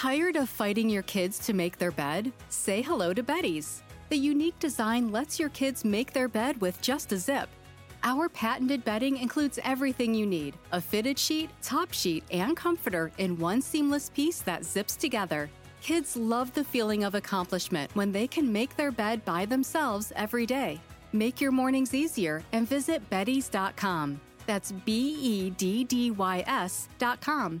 Tired of fighting your kids to make their bed? Say hello to Betty's. The unique design lets your kids make their bed with just a zip. Our patented bedding includes everything you need a fitted sheet, top sheet, and comforter in one seamless piece that zips together. Kids love the feeling of accomplishment when they can make their bed by themselves every day. Make your mornings easier and visit Betty's.com. That's B E D D Y S.com.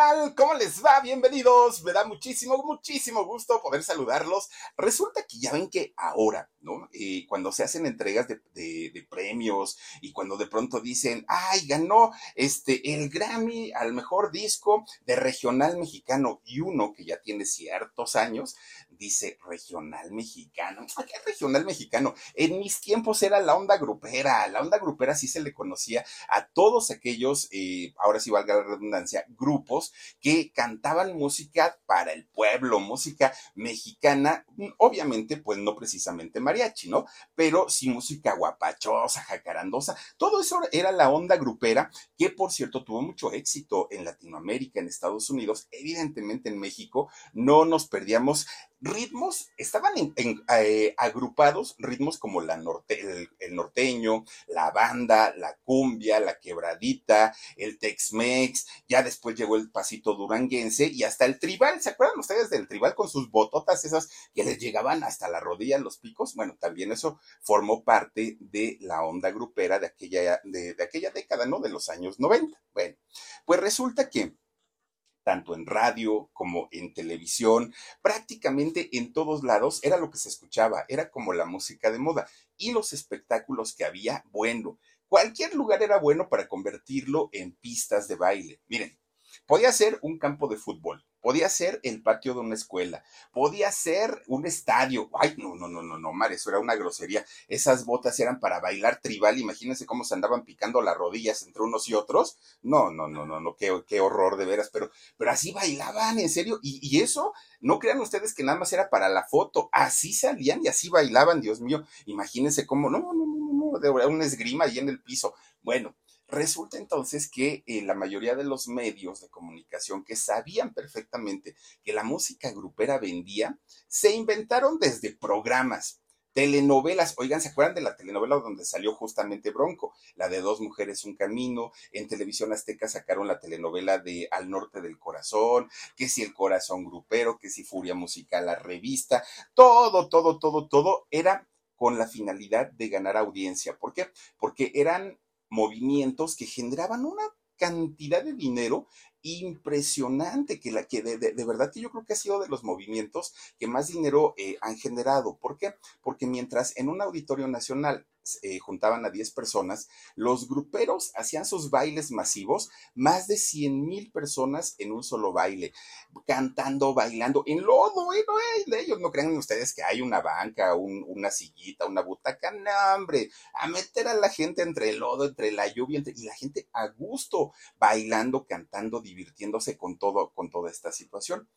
Hola, ¿qué tal? ¿Cómo les va? Bienvenidos. Me da muchísimo, muchísimo gusto poder saludarlos. Resulta que ya ven que ahora, ¿no? Eh, cuando se hacen entregas de, de, de, premios y cuando de pronto dicen, ay, ganó este, el Grammy al mejor disco de regional mexicano y uno que ya tiene ciertos años, dice regional mexicano. ¿Qué regional mexicano? En mis tiempos era la onda grupera. La onda grupera sí se le conocía a todos aquellos, eh, ahora sí valga la redundancia, grupos que cantaban música para el pueblo, música mexicana, obviamente pues no precisamente mariachi, ¿no? Pero sí música guapachosa, jacarandosa, todo eso era la onda grupera que por cierto tuvo mucho éxito en Latinoamérica, en Estados Unidos, evidentemente en México, no nos perdíamos ritmos, estaban eh, agrupados ritmos como la norte, el, norteño, la banda, la cumbia, la quebradita, el Tex-Mex, ya después llegó el pasito duranguense y hasta el tribal, ¿se acuerdan ustedes del tribal con sus bototas esas que les llegaban hasta la rodilla los picos? Bueno, también eso formó parte de la onda grupera de aquella, de, de aquella década, ¿no? De los años 90. Bueno, pues resulta que tanto en radio como en televisión, prácticamente en todos lados era lo que se escuchaba, era como la música de moda y los espectáculos que había, bueno, cualquier lugar era bueno para convertirlo en pistas de baile. Miren, podía ser un campo de fútbol, podía ser el patio de una escuela, podía ser un estadio. Ay, no, no, no, no, no, Mar, eso era una grosería. Esas botas eran para bailar tribal, imagínense cómo se andaban picando las rodillas entre unos y otros. No, no, no, no, no, qué, qué horror de veras, pero, pero así bailaban, en serio, y, y eso, no crean ustedes que nada más era para la foto, así salían y así bailaban, Dios mío, imagínense cómo, no, no, no, no, no, de una esgrima ahí en el piso. Bueno, Resulta entonces que eh, la mayoría de los medios de comunicación que sabían perfectamente que la música grupera vendía, se inventaron desde programas, telenovelas. Oigan, ¿se acuerdan de la telenovela donde salió justamente Bronco? La de Dos Mujeres, un Camino. En televisión azteca sacaron la telenovela de Al Norte del Corazón, que si El Corazón Grupero, que si Furia Musical, la revista. Todo, todo, todo, todo era con la finalidad de ganar audiencia. ¿Por qué? Porque eran movimientos que generaban una cantidad de dinero impresionante que la que de, de, verdad que yo creo que ha sido de los movimientos que más dinero eh, han generado. ¿Por qué? Porque mientras en un auditorio nacional eh, juntaban a 10 personas, los gruperos hacían sus bailes masivos, más de 100 mil personas en un solo baile, cantando, bailando, en lodo, ¿eh? No, de ellos no crean ustedes que hay una banca, un, una sillita, una butaca, no, hombre, a meter a la gente entre el lodo, entre la lluvia, y la gente a gusto, bailando, cantando, divirtiéndose con todo, con toda esta situación.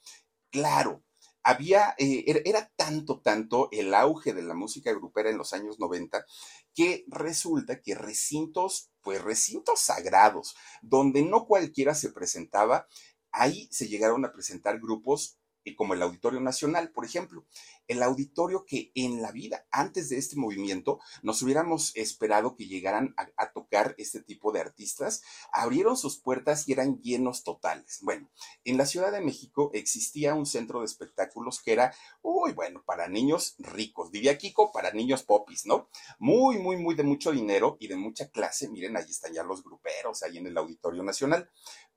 Claro, había, eh, era, era, tanto, tanto el auge de la música grupera en los años 90 que resulta que recintos, pues recintos sagrados, donde no cualquiera se presentaba, ahí se llegaron a presentar grupos como el Auditorio Nacional, por ejemplo. El auditorio que en la vida, antes de este movimiento, nos hubiéramos esperado que llegaran a, a, tocar este tipo de artistas, abrieron sus puertas y eran llenos totales. Bueno, en la Ciudad de México existía un centro de espectáculos que era, uy, bueno, para niños ricos, diría Kiko, para niños popis, ¿no? Muy, muy, muy de mucho dinero y de mucha clase. Miren, ahí están ya los gruperos, ahí en el Auditorio Nacional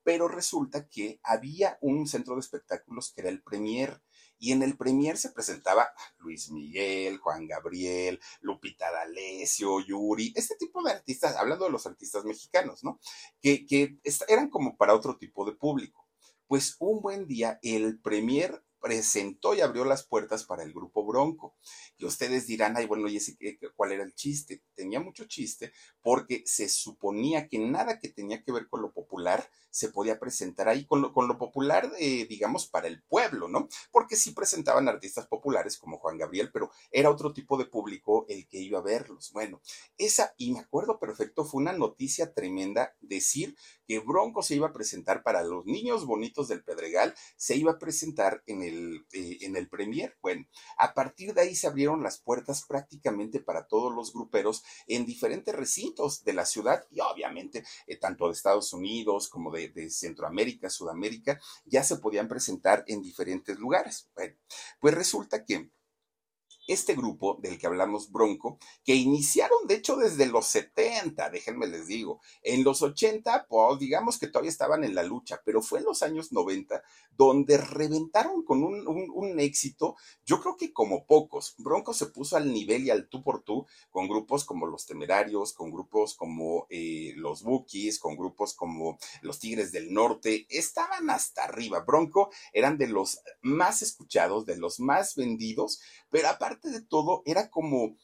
pero resulta que había un centro de espectáculos que era el Premier Y en el premier se presentaba Luis Miguel, Juan Gabriel, Lupita D'Alessio, Yuri, este tipo de artistas, hablando de los artistas mexicanos, ¿no? Que, que eran como para otro tipo de público. Pues un buen día el premier presentó y abrió las puertas para el grupo Bronco. Y ustedes dirán, ay, bueno, ¿y ese, cuál era el chiste? Tenía mucho chiste porque se suponía que nada que tenía que ver con lo popular se podía presentar ahí con lo, con lo popular, digamos, para el pueblo, ¿no? Porque sí presentaban artistas populares como Juan Gabriel, pero era otro tipo de público el que iba a verlos. Bueno, esa, y me acuerdo perfecto, fue una noticia tremenda decir que Bronco se iba a presentar para los niños bonitos del Pedregal, se iba a presentar en el, eh, en el Premier. Bueno, a partir de ahí se abrieron las puertas prácticamente para todos los gruperos en diferentes recintos de la ciudad y obviamente eh, tanto de Estados Unidos como de de, Centroamérica, Sudamérica, ya se podían presentar en diferentes lugares. Bueno, pues resulta que este grupo del que hablamos Bronco, que iniciaron de hecho desde los 70, déjenme les digo, en los 80, pues digamos que todavía estaban en la lucha, pero fue en los años 90 donde reventaron con un, un, éxito, yo creo que como pocos. Bronco se puso al nivel y al tú por tú con grupos como Los Temerarios, con grupos como eh, Los Bookies, con grupos como Los Tigres del Norte, estaban hasta arriba. Bronco eran de los más escuchados, de los más vendidos, pero aparte de todo, era como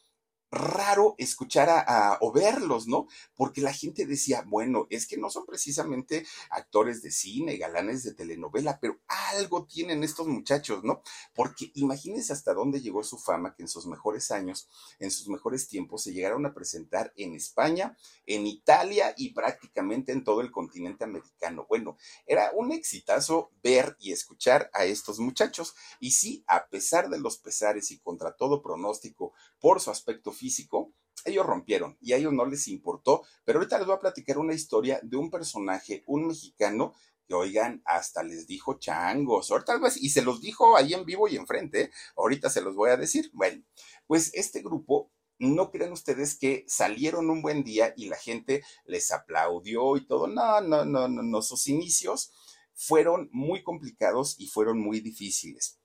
raro escuchar a, o verlos, ¿no? Porque la gente decía, bueno, es que no son precisamente actores de cine, galanes de telenovela, pero algo tienen estos muchachos, ¿no? Porque imagínense hasta dónde llegó su fama, que en sus mejores años, en sus mejores tiempos, se llegaron a presentar en España, en Italia y prácticamente en todo el continente americano. Bueno, era un exitazo ver y escuchar a estos muchachos. Y sí, a pesar de los pesares y contra todo pronóstico por su aspecto físico, físico, ellos rompieron y a ellos no les importó, pero ahorita les voy a platicar una historia de un personaje, un mexicano, que oigan, hasta les dijo changos, ahorita y se los dijo ahí en vivo y enfrente, ahorita se los voy a decir. Bueno, pues este grupo no creen ustedes que salieron un buen día y la gente les aplaudió y todo. No, no, no, no, no. Sus inicios fueron muy complicados y fueron muy difíciles.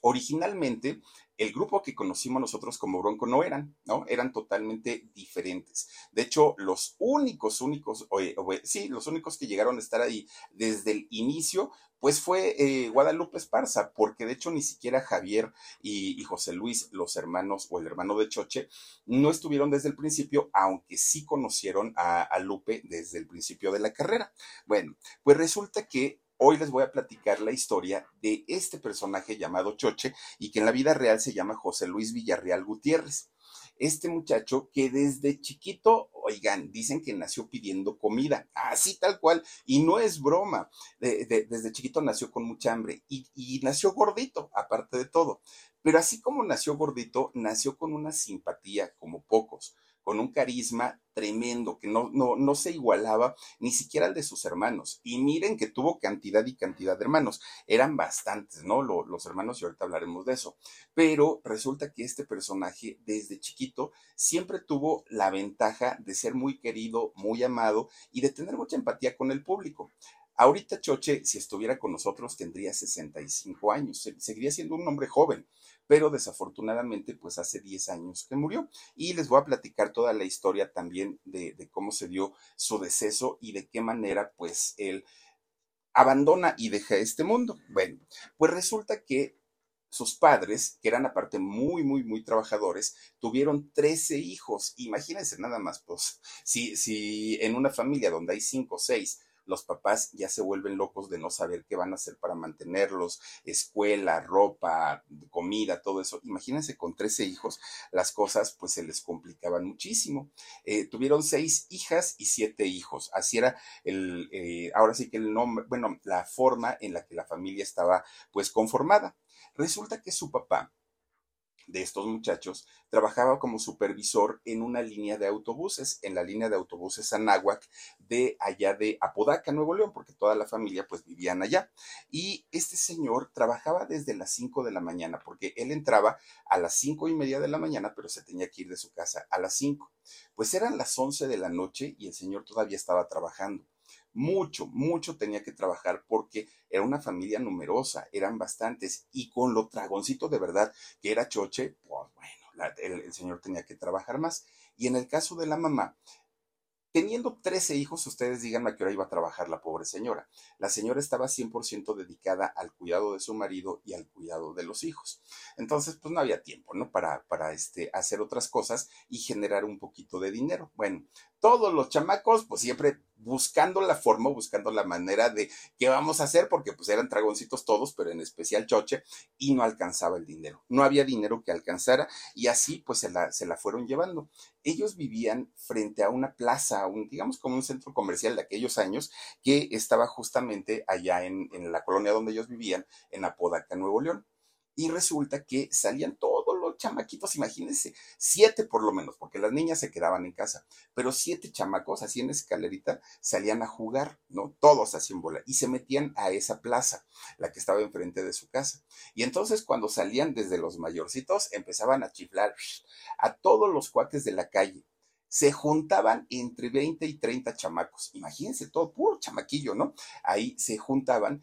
Originalmente, el grupo que conocimos nosotros como Bronco no eran, ¿no? Eran totalmente diferentes. De hecho, los únicos, únicos, sí, los únicos que llegaron a estar ahí desde el inicio, pues fue eh, Guadalupe Esparza, porque de hecho ni siquiera Javier y, José Luis, los hermanos o el hermano de Choche, no estuvieron desde el principio, aunque sí conocieron a Lupe desde el principio de la carrera. Bueno, pues resulta que Hoy les voy a platicar la historia de este personaje llamado Choche y que en la vida real se llama José Luis Villarreal Gutiérrez. Este muchacho que desde chiquito, oigan, dicen que nació pidiendo comida, así tal cual, y no es broma, desde chiquito nació con mucha hambre y, y nació gordito, aparte de todo. Pero así como nació gordito, nació con una simpatía como pocos con un carisma tremendo que no, no, no se igualaba ni siquiera al de sus hermanos. Y miren que tuvo cantidad y cantidad de hermanos. Eran bastantes, ¿no? los hermanos y ahorita hablaremos de eso. Pero resulta que este personaje desde chiquito siempre tuvo la ventaja de ser muy querido, muy amado y de tener mucha empatía con el público. Ahorita Choche, si estuviera con nosotros, tendría 65 años, seguiría siendo un hombre joven, pero desafortunadamente pues hace 10 años que murió. Y les voy a platicar toda la historia también de, cómo se dio su deceso y de qué manera pues él abandona y deja este mundo. Bueno, pues resulta que sus padres, que eran aparte muy, muy, muy trabajadores, tuvieron 13 hijos. Imagínense nada más, pues, si, si en una familia donde hay 5 o 6 los papás ya se vuelven locos de no saber qué van a hacer para mantenerlos, escuela, ropa, comida, todo eso. Imagínense con 13 hijos, las cosas pues se les complicaban muchísimo. Eh, tuvieron seis hijas y siete hijos. Así era el, eh, ahora sí que el nombre, bueno, la forma en la que la familia estaba pues conformada. Resulta que su papá de estos muchachos trabajaba como supervisor en una línea de autobuses, en la línea de autobuses Anáhuac de allá de Apodaca, Nuevo León, porque toda la familia pues vivían allá. Y este señor trabajaba desde las 5 de la mañana, porque él entraba a las cinco y media de la mañana, pero se tenía que ir de su casa a las 5. Pues eran las 11 de la noche y el señor todavía estaba trabajando mucho, mucho tenía que trabajar porque era una familia numerosa, eran bastantes, y con lo tragoncito de verdad que era Choche, pues bueno, el, el señor tenía que trabajar más. Y en el caso de la mamá, Teniendo 13 hijos, ustedes díganme a qué hora iba a trabajar la pobre señora. La señora estaba 100% dedicada al cuidado de su marido y al cuidado de los hijos. Entonces, pues no había tiempo, ¿no? Para, para este, hacer otras cosas y generar un poquito de dinero. Bueno, todos los chamacos, pues siempre buscando la forma, buscando la manera de qué vamos a hacer, porque pues eran dragoncitos todos, pero en especial Choche, y no alcanzaba el dinero. No había dinero que alcanzara y así pues se la, se la fueron llevando. Ellos vivían frente a una plaza, un, digamos como un centro comercial de aquellos años, que estaba justamente allá en, en la colonia donde ellos vivían, en Apodaca, Nuevo León. Y resulta que salían todos chamaquitos, imagínense, siete por lo menos, porque las niñas se quedaban en casa, pero siete chamacos así en escalerita salían a jugar, ¿no? Todos así en bola y se metían a esa plaza, la que estaba enfrente de su casa. Y entonces cuando salían desde los mayorcitos empezaban a chiflar a todos los cuates de la calle se juntaban entre 20 y 30 chamacos. Imagínense, todo puro chamaquillo, ¿no? Ahí se juntaban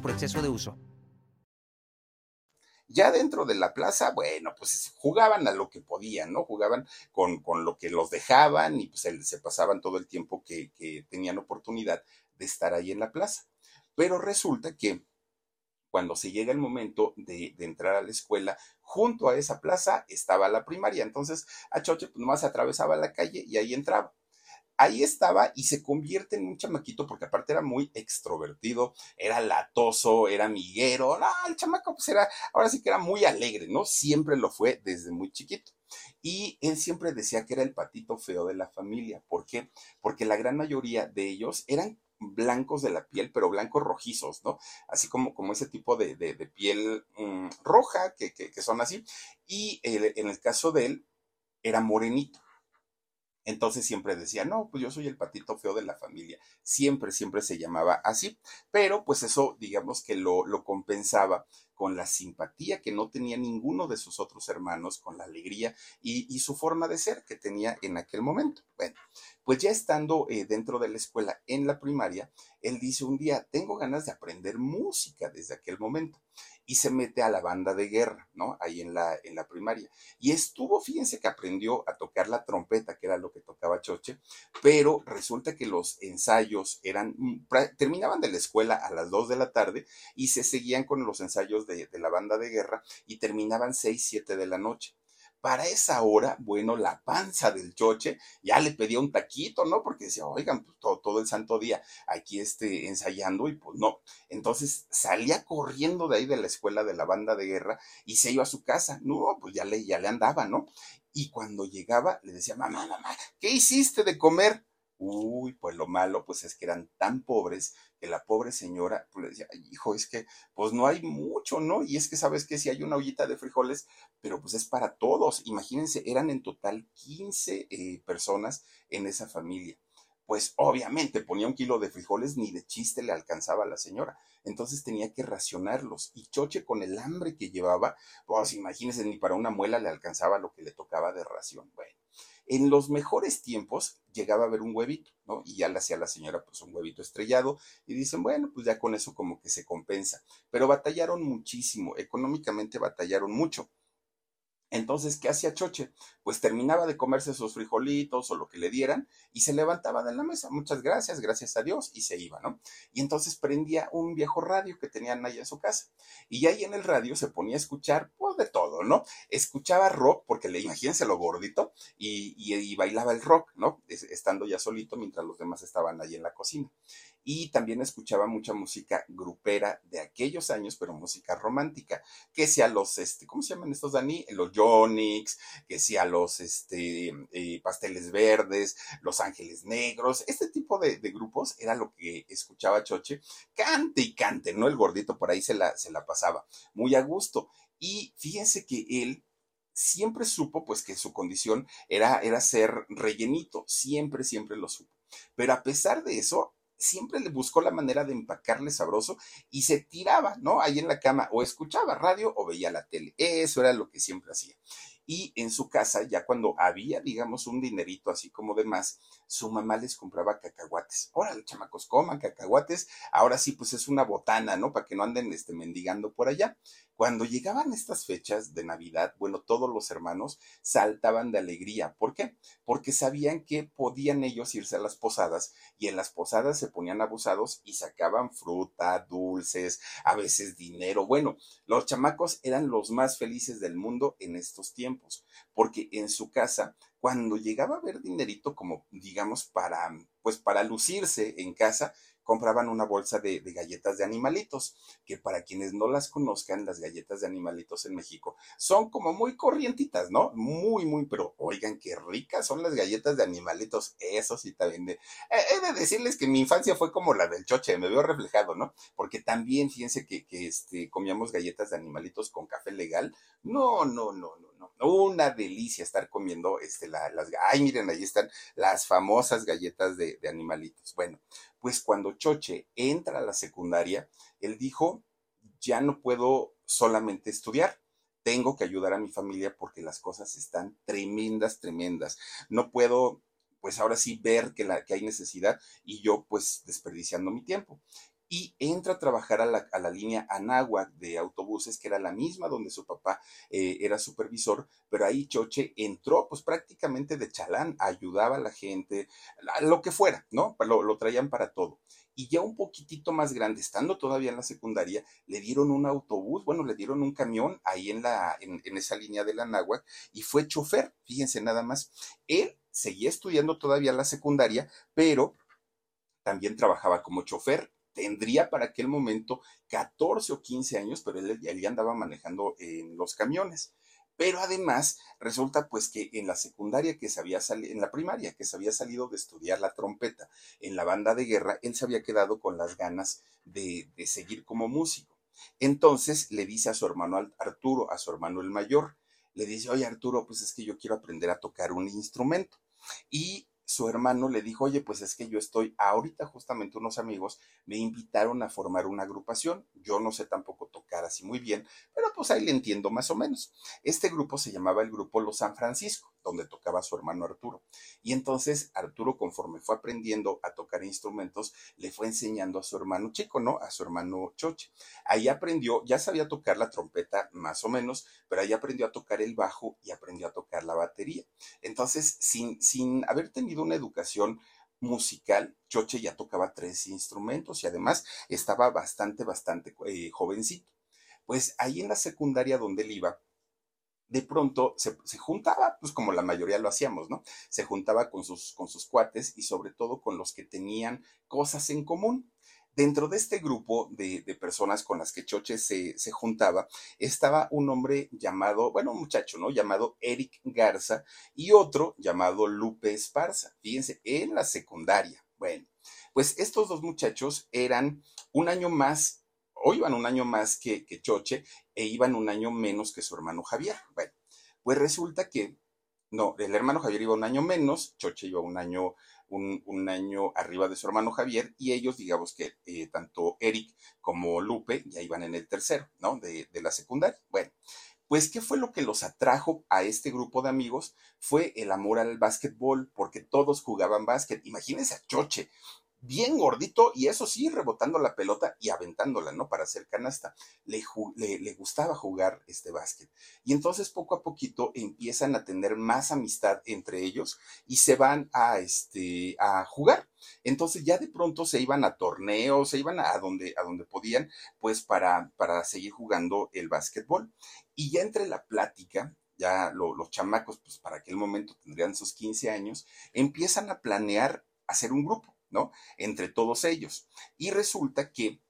por exceso de uso. Ya dentro de la plaza, bueno, pues jugaban a lo que podían, ¿no? Jugaban con, con lo que los dejaban y pues se, pasaban todo el tiempo que, tenían oportunidad de estar ahí en la plaza. Pero resulta que cuando se llega el momento de, de, entrar a la escuela, junto a esa plaza estaba la primaria. Entonces, a Choche pues, nomás atravesaba la calle y ahí entraba ahí estaba y se convierte en un chamaquito porque aparte era muy extrovertido, era latoso, era miguero, no, el chamaco pues era, ahora sí que era muy alegre, ¿no? Siempre lo fue desde muy chiquito. Y él siempre decía que era el patito feo de la familia. ¿Por qué? Porque la gran mayoría de ellos eran blancos de la piel, pero blancos rojizos, ¿no? Así como, como ese tipo de, piel mmm, roja que, que, son así. Y en el caso de él, era morenito. Entonces siempre decía, no, pues yo soy el patito feo de la familia. Siempre, siempre se llamaba así. Pero pues eso, digamos que lo, lo compensaba con la simpatía que no tenía ninguno de sus otros hermanos, con la alegría y, y su forma de ser que tenía en aquel momento. Bueno, pues ya estando eh, dentro de la escuela en la primaria, él dice un día, tengo ganas de aprender música desde aquel momento y se mete a la banda de guerra, ¿no? Ahí en la, en la primaria. Y estuvo, fíjense que aprendió a tocar la trompeta, que era lo que tocaba Choche, pero resulta que los ensayos eran, mm, terminaban de la escuela a las 2 de la tarde y se seguían con los ensayos de, de la banda de guerra y terminaban 6, 7 de la noche. Para esa hora, bueno, la panza del choche ya le pedía un taquito, ¿no? Porque decía, oigan, pues todo, todo el santo día aquí este, ensayando y pues no. Entonces salía corriendo de ahí de la escuela de la banda de guerra y se iba a su casa. No, pues ya le, ya le andaba, ¿no? Y cuando llegaba le decía, mamá, mamá, ¿qué hiciste de comer? Uy, pues lo malo, pues es que eran tan pobres que la pobre señora pues, le decía, hijo, es que pues no hay mucho, ¿no? Y es que sabes que si hay una ollita de frijoles, pero pues es para todos. Imagínense, eran en total 15 eh, personas en esa familia. Pues obviamente ponía un kilo de frijoles, ni de chiste le alcanzaba a la señora. Entonces tenía que racionarlos. Y Choche, con el hambre que llevaba, pues imagínense, ni para una muela le alcanzaba lo que le tocaba de ración. Bueno, en los mejores tiempos llegaba a ver un huevito, ¿no? Y ya le hacía la señora pues un huevito estrellado y dicen, bueno, pues ya con eso como que se compensa. Pero batallaron muchísimo, económicamente batallaron mucho. Entonces, ¿qué hacía Choche? Pues terminaba de comerse sus frijolitos o lo que le dieran y se levantaba de la mesa. Muchas gracias, gracias a Dios, y se iba, ¿no? Y entonces prendía un viejo radio que tenían ahí en su casa. Y ahí en el radio se ponía a escuchar, pues de todo, ¿no? Escuchaba rock, porque le imagínense lo gordito, y, y, y bailaba el rock, ¿no? Estando ya solito mientras los demás estaban ahí en la cocina. Y también escuchaba mucha música grupera de aquellos años, pero música romántica, que sea los, este, ¿cómo se llaman estos, Dani? Los Yonix, que sea los, este, eh, Pasteles Verdes, Los Ángeles Negros, este tipo de, grupos era lo que escuchaba Choche, cante y cante, ¿no? El gordito por ahí se la, se la pasaba muy a gusto. Y fíjense que él siempre supo pues que su condición era, era ser rellenito, siempre, siempre lo supo. Pero a pesar de eso, siempre le buscó la manera de empacarle sabroso y se tiraba, ¿no? Ahí en la cama, o escuchaba radio o veía la tele. Eso era lo que siempre hacía. Y en su casa, ya cuando había, digamos, un dinerito así como de más, su mamá les compraba cacahuates. Órale, chamacos, coman cacahuates. Ahora sí, pues es una botana, ¿no? Para que no anden este, mendigando por allá. Cuando llegaban estas fechas de Navidad, bueno, todos los hermanos saltaban de alegría. ¿Por qué? Porque sabían que podían ellos irse a las posadas y en las posadas se ponían abusados y sacaban fruta, dulces, a veces dinero. Bueno, los chamacos eran los más felices del mundo en estos tiempos, porque en su casa cuando llegaba a ver dinerito como digamos para pues para lucirse en casa compraban una bolsa de, galletas de animalitos, que para quienes no las conozcan, las galletas de animalitos en México son como muy corrientitas, ¿no? Muy, muy, pero oigan, qué ricas son las galletas de animalitos, eso sí también. De, he de decirles que mi infancia fue como la del choche, me veo reflejado, ¿no? Porque también, fíjense que, que este, comíamos galletas de animalitos con café legal. No, no, no, no, Una delicia estar comiendo este, las... Ay, miren, ahí están las famosas galletas de, de animalitos. Bueno, pues cuando Choche entra a la secundaria, él dijo, ya no puedo solamente estudiar, tengo que ayudar a mi familia porque las cosas están tremendas, tremendas. No puedo, pues ahora sí, ver que, la, que hay necesidad y yo pues desperdiciando mi tiempo y entra a trabajar a la, línea Anáhuac de autobuses, que era la misma donde su papá eh, era supervisor, pero ahí Choche entró pues prácticamente de chalán, ayudaba a la gente, lo que fuera, ¿no? Lo, lo traían para todo y ya un poquitito más grande, estando todavía en la secundaria, le dieron un autobús, bueno, le dieron un camión ahí en, la, en, en esa línea de la Anáhuac y fue chofer, fíjense nada más. Él seguía estudiando todavía la secundaria, pero también trabajaba como chofer tendría para aquel momento 14 o 15 años, pero él, ya andaba manejando en los camiones. Pero además resulta pues que en la secundaria que se había salido, en la primaria que se había salido de estudiar la trompeta en la banda de guerra, él se había quedado con las ganas de, de seguir como músico. Entonces le dice a su hermano Arturo, a su hermano el mayor, le dice, oye Arturo, pues es que yo quiero aprender a tocar un instrumento. Y su hermano le dijo, oye, pues es que yo estoy ahorita justamente unos amigos me invitaron a formar una agrupación. Yo no sé tampoco tocar así muy bien, pero pues ahí le entiendo más o menos. Este grupo se llamaba el grupo Los San Francisco, donde tocaba su hermano Arturo. Y entonces Arturo, conforme fue aprendiendo a tocar instrumentos, le fue enseñando a su hermano chico, ¿no? A su hermano Choche. Ahí aprendió, ya sabía tocar la trompeta más o menos, pero ahí aprendió a tocar el bajo y aprendió a tocar la batería. Entonces, sin, sin haber tenido una educación musical, Choche ya tocaba tres instrumentos y además estaba bastante, bastante eh, jovencito. Pues ahí en la secundaria donde él iba, de pronto se, juntaba, pues como la mayoría lo hacíamos, ¿no? Se juntaba con sus, con sus cuates y sobre todo con los que tenían cosas en común. Dentro de este grupo de, personas con las que Choche se, se, juntaba, estaba un hombre llamado, bueno, un muchacho, ¿no? Llamado Eric Garza y otro llamado Lupe Esparza. Fíjense, en la secundaria. Bueno, pues estos dos muchachos eran un año más, o iban un año más que Choche, e iban un año menos que su hermano Javier. Bueno, pues resulta que, no, el hermano Javier iba un año menos, Choche iba un año un, año arriba de su hermano Javier y ellos, digamos que eh, tanto Eric como Lupe ya iban en el tercero, ¿no? De, de la secundaria. Bueno, pues, ¿qué fue lo que los atrajo a este grupo de amigos? Fue el amor al básquetbol, porque todos jugaban básquet. Imagínense a Choche, bien gordito y eso sí, rebotando la pelota y aventándola, ¿no? Para hacer canasta. Le, le, gustaba jugar este básquet. Y entonces poco a poquito empiezan a tener más amistad entre ellos y se van a, este, a jugar. Entonces ya de pronto se iban a torneos, se iban a donde, a donde podían, pues para, para seguir jugando el básquetbol. Y ya entre la plática, ya los chamacos, pues para aquel momento tendrían sus 15 años, empiezan a planear hacer un grupo ¿no? Entre todos ellos. Y resulta que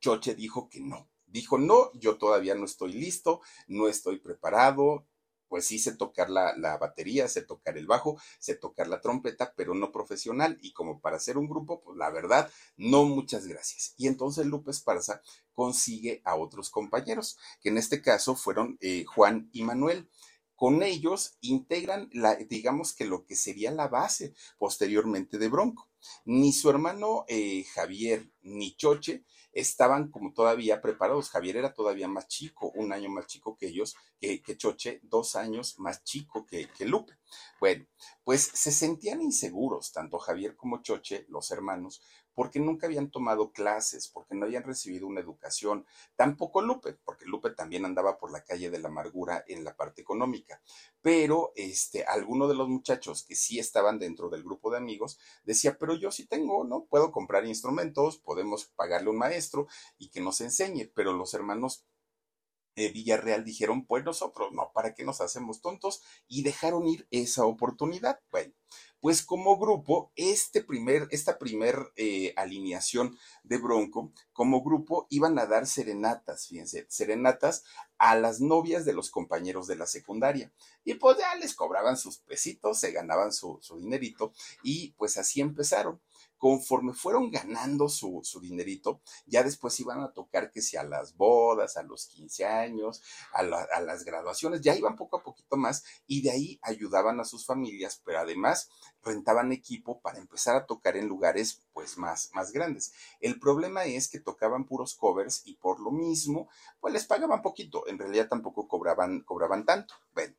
Choche dijo que no. Dijo, no, yo todavía no estoy listo, no estoy preparado, pues sí sé tocar la, batería, sé tocar el bajo, sé tocar la trompeta, pero no profesional. Y como para hacer un grupo, pues la verdad, no muchas gracias. Y entonces Lupe Esparza consigue a otros compañeros, que en este caso fueron eh, Juan y Manuel. Con ellos integran, la, digamos que lo que sería la base posteriormente de Bronco. Ni su hermano eh, Javier ni Choche estaban como todavía preparados. Javier era todavía más chico, un año más chico que ellos, que, Choche, dos años más chico que, que Lupe. Bueno, pues se sentían inseguros, tanto Javier como Choche, los hermanos, porque nunca habían tomado clases, porque no habían recibido una educación, tampoco Lupe, porque Lupe también andaba por la calle de la amargura en la parte económica, pero este, alguno de los muchachos que sí estaban dentro del grupo de amigos decía, pero yo sí tengo, ¿no? Puedo comprar instrumentos, podemos pagarle un maestro y que nos enseñe, pero los hermanos eh, Villarreal dijeron, pues nosotros no, ¿para qué nos hacemos tontos? Y dejaron ir esa oportunidad. Bueno, pues como grupo, este primer, esta primer eh, alineación de Bronco, como grupo iban a dar serenatas, fíjense, serenatas a las novias de los compañeros de la secundaria. Y pues ya les cobraban sus pesitos, se ganaban su, su dinerito y pues así empezaron conforme fueron ganando su, dinerito, ya después iban a tocar que si a las bodas, a los 15 años, a, a, las graduaciones, ya iban poco a poquito más y de ahí ayudaban a sus familias, pero además rentaban equipo para empezar a tocar en lugares pues más, más grandes. El problema es que tocaban puros covers y por lo mismo pues les pagaban poquito, en realidad tampoco cobraban, cobraban tanto. Bueno,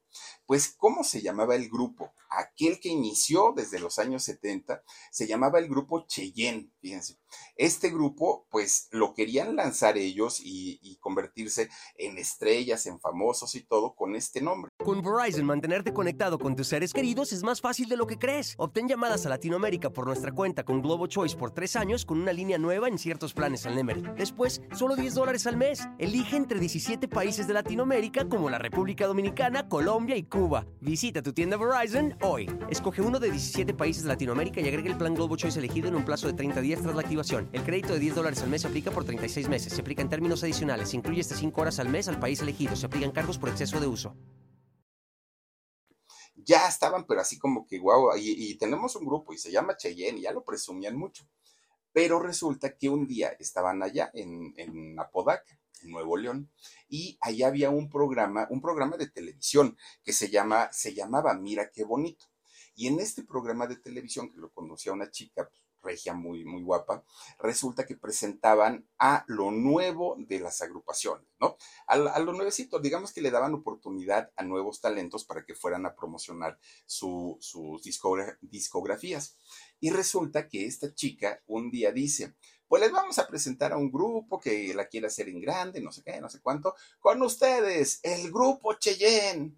pues ¿cómo se llamaba el grupo? Aquel que inició desde los años 70 se llamaba el grupo Cheyenne, fíjense. Este grupo, pues lo querían lanzar ellos y, convertirse en estrellas, en famosos y todo con este nombre. Con Verizon, mantenerte conectado con tus seres queridos es más fácil de lo que crees. Obtén llamadas a Latinoamérica por nuestra cuenta con Globo Choice por tres años con una línea nueva en ciertos planes al Nemery. Después, solo 10 dólares al mes. Elige entre 17 países de Latinoamérica como la República Dominicana, Colombia y Cuba. Visita tu tienda Verizon hoy. Escoge uno de 17 países de Latinoamérica y agrega el plan Globo Choice elegido en un plazo de 30 días tras la activación el crédito de 10 dólares al mes se aplica por 36 meses. Se aplica en términos adicionales. Se incluye hasta 5 horas al mes al país elegido. Se aplican cargos por exceso de uso. Ya estaban, pero así como que, guau, y, tenemos un grupo y se llama Cheyenne, y ya lo presumían mucho. Pero resulta que un día estaban allá en, en Apodaca, en Nuevo León, y allá había un programa, un programa de televisión que se llama, se llamaba Mira qué bonito. Y en este programa de televisión, que lo conducía una chica, pues, regia muy, muy guapa, resulta que presentaban a lo nuevo de las agrupaciones, ¿no? A, lo nuevecito, digamos que le daban oportunidad a nuevos talentos para que fueran a promocionar sus discografías. Y resulta que esta chica un día dice, pues les vamos a presentar a un grupo que la quiere hacer en grande, no sé qué, no sé cuánto, con ustedes, el grupo Cheyenne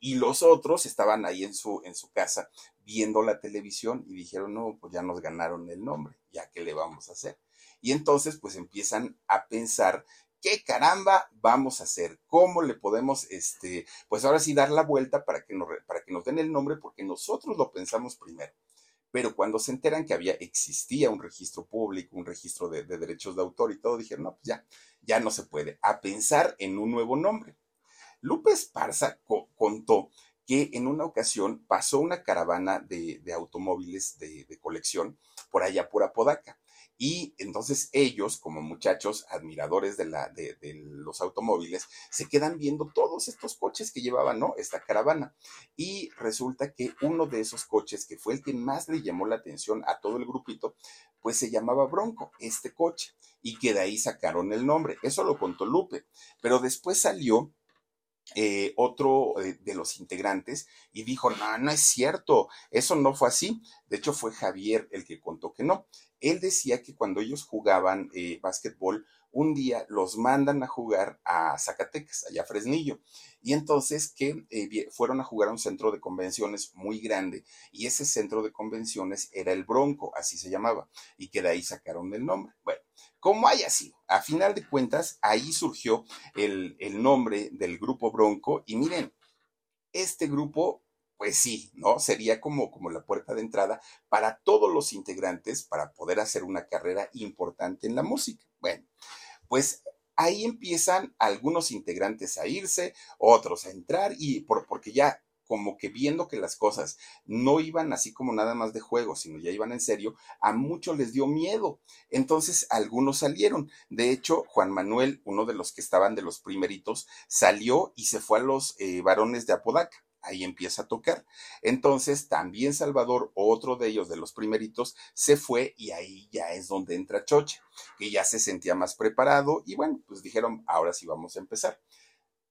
y los otros estaban ahí en su, en su casa viendo la televisión y dijeron, no, pues ya nos ganaron el nombre, ya qué le vamos a hacer. Y entonces pues empiezan a pensar qué caramba vamos a hacer, cómo le podemos, este, pues ahora sí dar la vuelta para que nos, para que nos den el nombre, porque nosotros lo pensamos primero. Pero cuando se enteran que había, existía un registro público, un registro de, derechos de autor y todo, dijeron, no, pues ya, ya no se puede, a pensar en un nuevo nombre. Lupe Esparza contó que en una ocasión pasó una caravana de, automóviles de, colección por allá por Apodaca. Y entonces ellos, como muchachos admiradores de, los automóviles, se quedan viendo todos estos coches que llevaban, ¿no? Esta caravana. Y resulta que uno de esos coches, que fue el que más le llamó la atención a todo el grupito, pues se llamaba Bronco, este coche. Y que de ahí sacaron el nombre. Eso lo contó Lupe. Pero después salió eh, otro eh, de los integrantes y dijo, no, no es cierto, eso no fue así. De hecho, fue Javier el que contó que no. Él decía que cuando ellos jugaban eh, básquetbol, un día los mandan a jugar a Zacatecas, allá a Fresnillo. Y entonces que fueron a jugar a un centro de convenciones muy grande. Y ese centro de convenciones era el Bronco, así se llamaba. Y que de ahí sacaron el nombre. Bueno, como haya sido, a final de cuentas, ahí surgió el, nombre del grupo Bronco y miren, este grupo pues sí, ¿no? Sería como, como la puerta de entrada para todos los integrantes para poder hacer una carrera importante en la música. Bueno, pues ahí empiezan algunos integrantes a irse, otros a entrar y por, porque ya como que viendo que las cosas no iban así como nada más de juego, sino ya iban en serio, a muchos les dio miedo. Entonces algunos salieron. De hecho, Juan Manuel, uno de los que estaban de los primeritos, salió y se fue a los eh, varones de Apodaca ahí empieza a tocar. Entonces, también Salvador, otro de ellos, de los primeritos, se fue y ahí ya es donde entra Choche, que ya se sentía más preparado y bueno, pues dijeron, ahora sí vamos a empezar.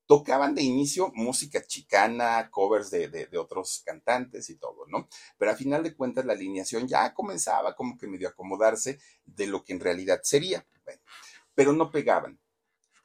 Tocaban de inicio música chicana, covers de, de, otros cantantes y todo, ¿no? Pero a final de cuentas la alineación ya comenzaba como que medio acomodarse de lo que en realidad sería. Pero no pegaban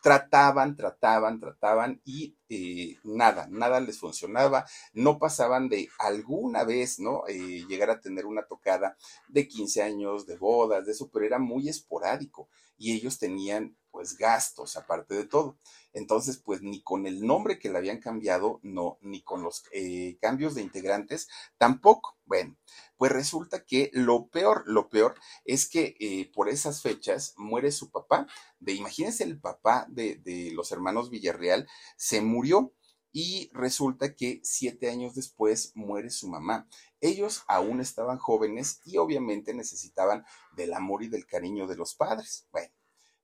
trataban, trataban, trataban y eh, nada, nada les funcionaba, no pasaban de alguna vez, ¿no? Eh, llegar a tener una tocada de 15 años, de bodas, de eso, pero era muy esporádico y ellos tenían pues gastos aparte de todo. Entonces, pues ni con el nombre que le habían cambiado, no, ni con los eh, cambios de integrantes, tampoco. Bueno, pues resulta que lo peor, lo peor es que eh, por esas fechas muere su papá. De, imagínense, el papá de, de los hermanos Villarreal se murió y resulta que siete años después muere su mamá. Ellos aún estaban jóvenes y obviamente necesitaban del amor y del cariño de los padres. Bueno,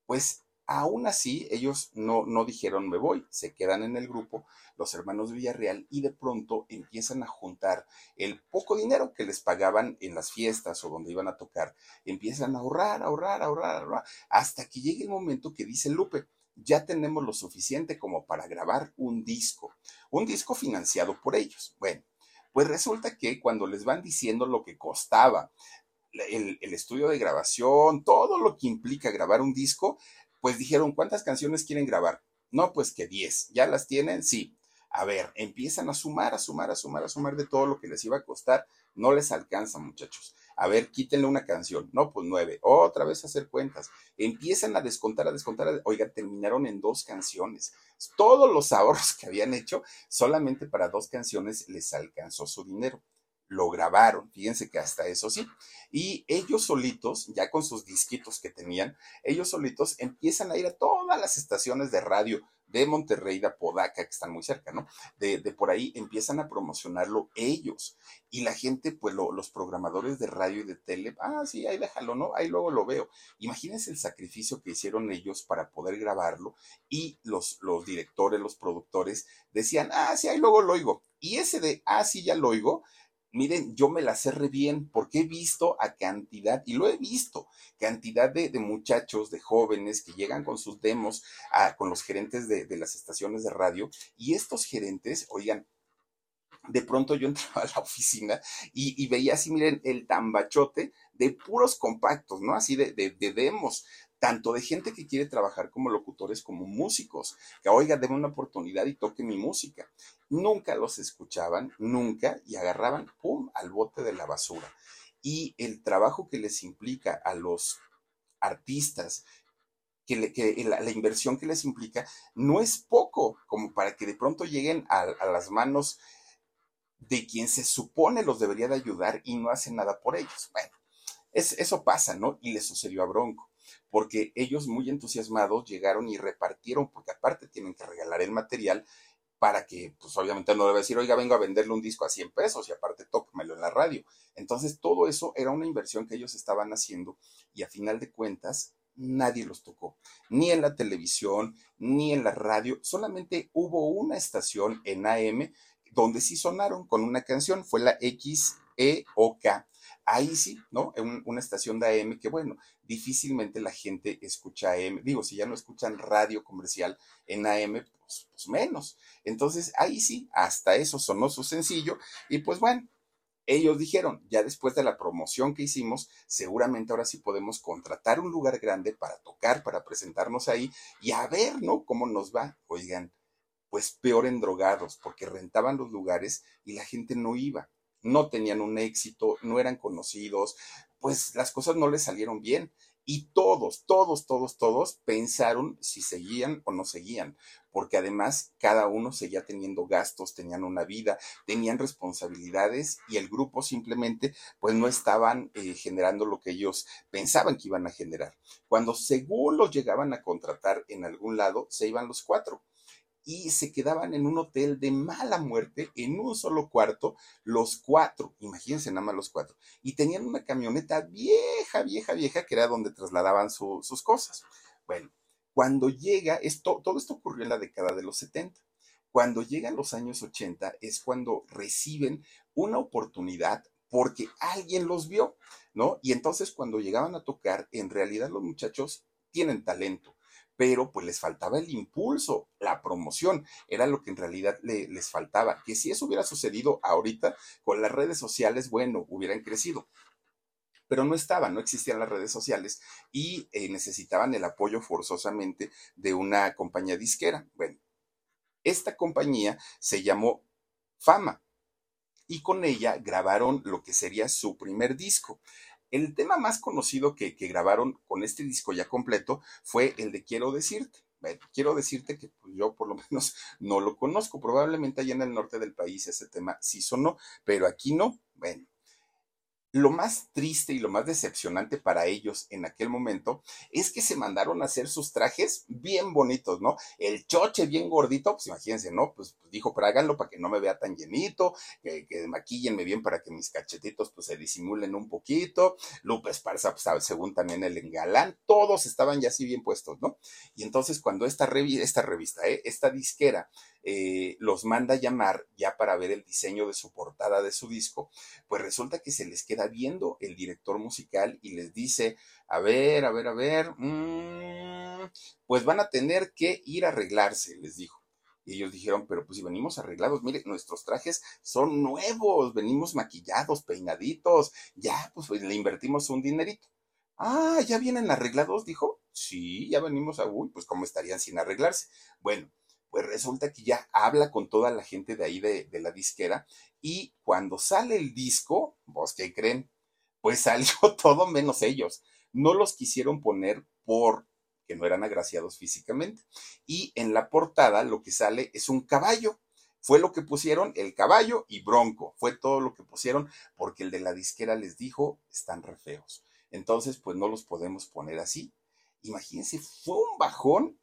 pues Aún así, ellos no, no dijeron me voy, se quedan en el grupo, los hermanos Villarreal, y de pronto empiezan a juntar el poco dinero que les pagaban en las fiestas o donde iban a tocar. Empiezan a ahorrar, ahorrar, ahorrar, ahorrar, hasta que llegue el momento que dice Lupe, ya tenemos lo suficiente como para grabar un disco, un disco financiado por ellos. Bueno, pues resulta que cuando les van diciendo lo que costaba el, estudio de grabación, todo lo que implica grabar un disco, pues dijeron, ¿cuántas canciones quieren grabar? No, pues que 10. ¿Ya las tienen? Sí. A ver, empiezan a sumar, a sumar, a sumar, a sumar de todo lo que les iba a costar. No les alcanza, muchachos. A ver, quítenle una canción. No, pues nueve. Otra vez a hacer cuentas. Empiezan a descontar, a descontar. Oiga, terminaron en dos canciones. Todos los ahorros que habían hecho, solamente para dos canciones les alcanzó su dinero lo grabaron, fíjense que hasta eso sí. Y ellos solitos, ya con sus disquitos que tenían, ellos solitos empiezan a ir a todas las estaciones de radio de Monterrey, de Apodaca, que están muy cerca, ¿no? De, de por ahí empiezan a promocionarlo ellos. Y la gente, pues los programadores de radio y de tele, ah, sí, ahí déjalo, ¿no? Ahí luego lo veo. Imagínense el sacrificio que hicieron ellos para poder grabarlo y los, los directores, los productores decían, ah, sí, ahí luego lo oigo. Y ese de, ah, sí, ya lo oigo, miren, yo me la cerré bien porque he visto a cantidad, y lo he visto, cantidad de, muchachos, de jóvenes que llegan con sus demos a, con los gerentes de, las estaciones de radio y estos gerentes, oigan, de pronto yo entraba a la oficina y, veía así, miren, el tambachote de puros compactos, ¿no? Así de, de, de demos, tanto de gente que quiere trabajar como locutores como músicos, que oiga, denme una oportunidad y toque mi música. Nunca los escuchaban, nunca, y agarraban, ¡pum!, al bote de la basura. Y el trabajo que les implica a los artistas, que, la, inversión que les implica, no es poco como para que de pronto lleguen a, las manos de quien se supone los debería de ayudar y no hace nada por ellos. Bueno, eso pasa, ¿no? Y le sucedió a Bronco porque ellos muy entusiasmados llegaron y repartieron, porque aparte tienen que regalar el material para que, pues obviamente no debe decir, oiga, vengo a venderle un disco a 100 pesos y aparte tócamelo en la radio. Entonces, todo eso era una inversión que ellos estaban haciendo y a final de cuentas, nadie los tocó, ni en la televisión, ni en la radio, solamente hubo una estación en AM donde sí sonaron con una canción, fue la XEOK ahí sí, ¿no? En una estación de AM que, bueno, difícilmente la gente escucha AM. Digo, si ya no escuchan radio comercial en AM, pues, pues, menos. Entonces, ahí sí, hasta eso sonó su sencillo. Y pues bueno, ellos dijeron, ya después de la promoción que hicimos, seguramente ahora sí podemos contratar un lugar grande para tocar, para presentarnos ahí y a ver, ¿no? Cómo nos va. Oigan, pues peor en drogados, porque rentaban los lugares y la gente no iba no tenían un éxito, no eran conocidos, pues las cosas no les salieron bien Y todos, todos, todos, todos pensaron si seguían o no seguían, porque además cada uno seguía teniendo gastos, tenían una vida, tenían responsabilidades y el grupo simplemente pues no estaban eh, generando lo que ellos pensaban que iban a generar. Cuando según los llegaban a contratar en algún lado, se iban los cuatro y se quedaban en un hotel de mala muerte, en un solo cuarto, los cuatro, imagínense nada más los cuatro, y tenían una camioneta vieja, vieja, vieja, que era donde trasladaban sus cosas. Bueno, cuando llega, esto, todo esto ocurrió en la década de los 70. Cuando llegan los años 80 es cuando reciben una oportunidad porque alguien los vio, ¿no? Y entonces cuando llegaban a tocar, en realidad los muchachos tienen talento, pero pues les faltaba el impulso, la promoción, era lo que en realidad les faltaba. Que si eso hubiera sucedido ahorita con las redes sociales, bueno, hubieran crecido. Pero no estaban, no existían las redes sociales y eh, necesitaban el apoyo forzosamente de una compañía disquera. Bueno, esta compañía se llamó Fama y con ella grabaron lo que sería su primer disco. El tema más conocido que, grabaron con este disco ya completo fue el de Quiero decirte. quiero decirte que pues, yo por lo menos no lo conozco. Probablemente allá en el norte del país ese tema sí sonó, pero aquí no. Bueno, lo más triste y lo más decepcionante para ellos en aquel momento es que se mandaron a hacer sus trajes bien bonitos, ¿no? El choche bien gordito, pues imagínense, ¿no? Pues, pues dijo, pero háganlo para que no me vea tan llenito, que, que maquillenme bien para que mis cachetitos pues se disimulen un poquito. Lupe Esparza, pues según también el engalán, todos estaban ya así bien puestos, ¿no? Y entonces cuando esta, esta revista, ¿eh? esta disquera, eh, los manda a llamar ya para ver el diseño de su portada de su disco, pues resulta que se les queda viendo el director musical y les dice, a ver, a ver, a ver, mm, pues van a tener que ir a arreglarse, les dijo. Y ellos dijeron, pero pues si venimos arreglados, mire, nuestros trajes son nuevos, venimos maquillados, peinaditos, ya, pues, pues le invertimos un dinerito. Ah, ¿ya vienen arreglados? Dijo. Sí, ya venimos a, uy, pues cómo estarían sin arreglarse. Bueno, pues resulta que ya habla con toda la gente de ahí de, la disquera y cuando sale el disco, ¿vos qué creen? Pues salió todo menos ellos. No los quisieron poner por que no eran agraciados físicamente. Y en la portada lo que sale es un caballo. Fue lo que pusieron el caballo y Bronco. Fue todo lo que pusieron porque el de la disquera les dijo, están re feos. Entonces, pues no los podemos poner así. Imagínense, fue un bajón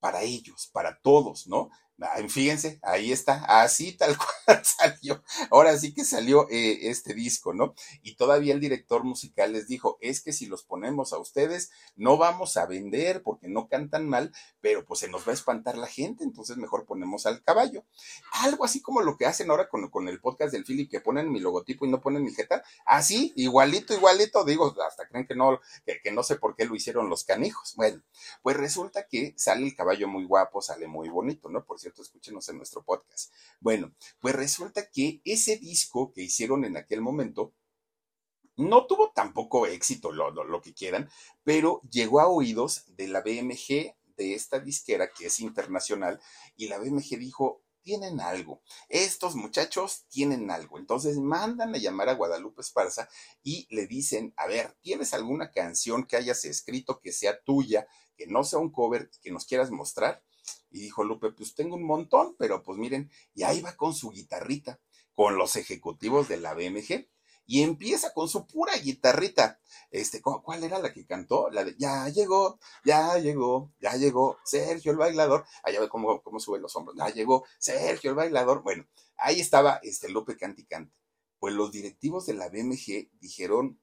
para ellos, para todos, ¿no? Fíjense, ahí está, así tal cual salió. Ahora sí que salió eh, este disco, ¿no? Y todavía el director musical les dijo, es que si los ponemos a ustedes, no vamos a vender porque no cantan mal, pero pues se nos va a espantar la gente, entonces mejor ponemos al caballo. Algo así como lo que hacen ahora con, con el podcast del Philip, que ponen mi logotipo y no ponen mi jeta. Así, igualito, igualito, digo, hasta creen que no, que, que no sé por qué lo hicieron los canijos. Bueno, pues resulta que sale el caballo muy guapo, sale muy bonito, ¿no? Por escúchenos en nuestro podcast. Bueno, pues resulta que ese disco que hicieron en aquel momento no tuvo tampoco éxito, lo, lo, que quieran, pero llegó a oídos de la BMG, de esta disquera que es internacional, y la BMG dijo, tienen algo. Estos muchachos tienen algo. Entonces mandan a llamar a Guadalupe Esparza y le dicen, a ver, ¿tienes alguna canción que hayas escrito que sea tuya, que no sea un cover, que nos quieras mostrar? Y dijo Lupe, pues tengo un montón, pero pues miren, y ahí va con su guitarrita, con los ejecutivos de la BMG, y empieza con su pura guitarrita. Este, ¿cuál era la que cantó? La de Ya llegó, ya llegó, ya llegó Sergio el bailador. Allá ve cómo, cómo sube los hombros. Ya llegó Sergio el bailador. Bueno, ahí estaba este Lupe Canticante. Pues los directivos de la BMG dijeron,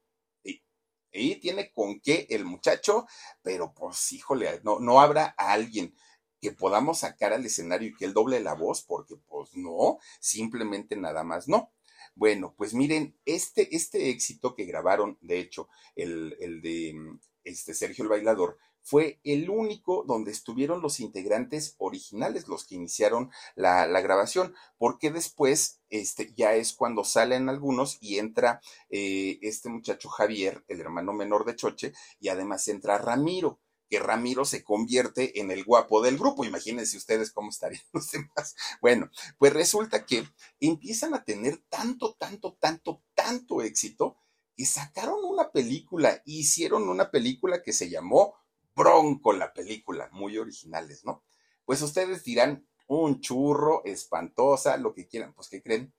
y tiene con qué el muchacho, pero pues híjole, no, no habrá a alguien que podamos sacar al escenario y que él doble la voz, porque pues no, simplemente nada más no. Bueno, pues miren, este, este éxito que grabaron, de hecho, el, el de mm, este Sergio el Bailador, fue el único donde estuvieron los integrantes originales, los que iniciaron la, grabación, porque después este, ya es cuando salen algunos y entra eh, este muchacho Javier, el hermano menor de Choche, y además entra Ramiro que Ramiro se convierte en el guapo del grupo. Imagínense ustedes cómo estarían los demás. Bueno, pues resulta que empiezan a tener tanto, tanto, tanto, tanto éxito que sacaron una película, hicieron una película que se llamó Bronco la película, muy originales, ¿no? Pues ustedes dirán, un churro, espantosa, lo que quieran, pues ¿qué creen?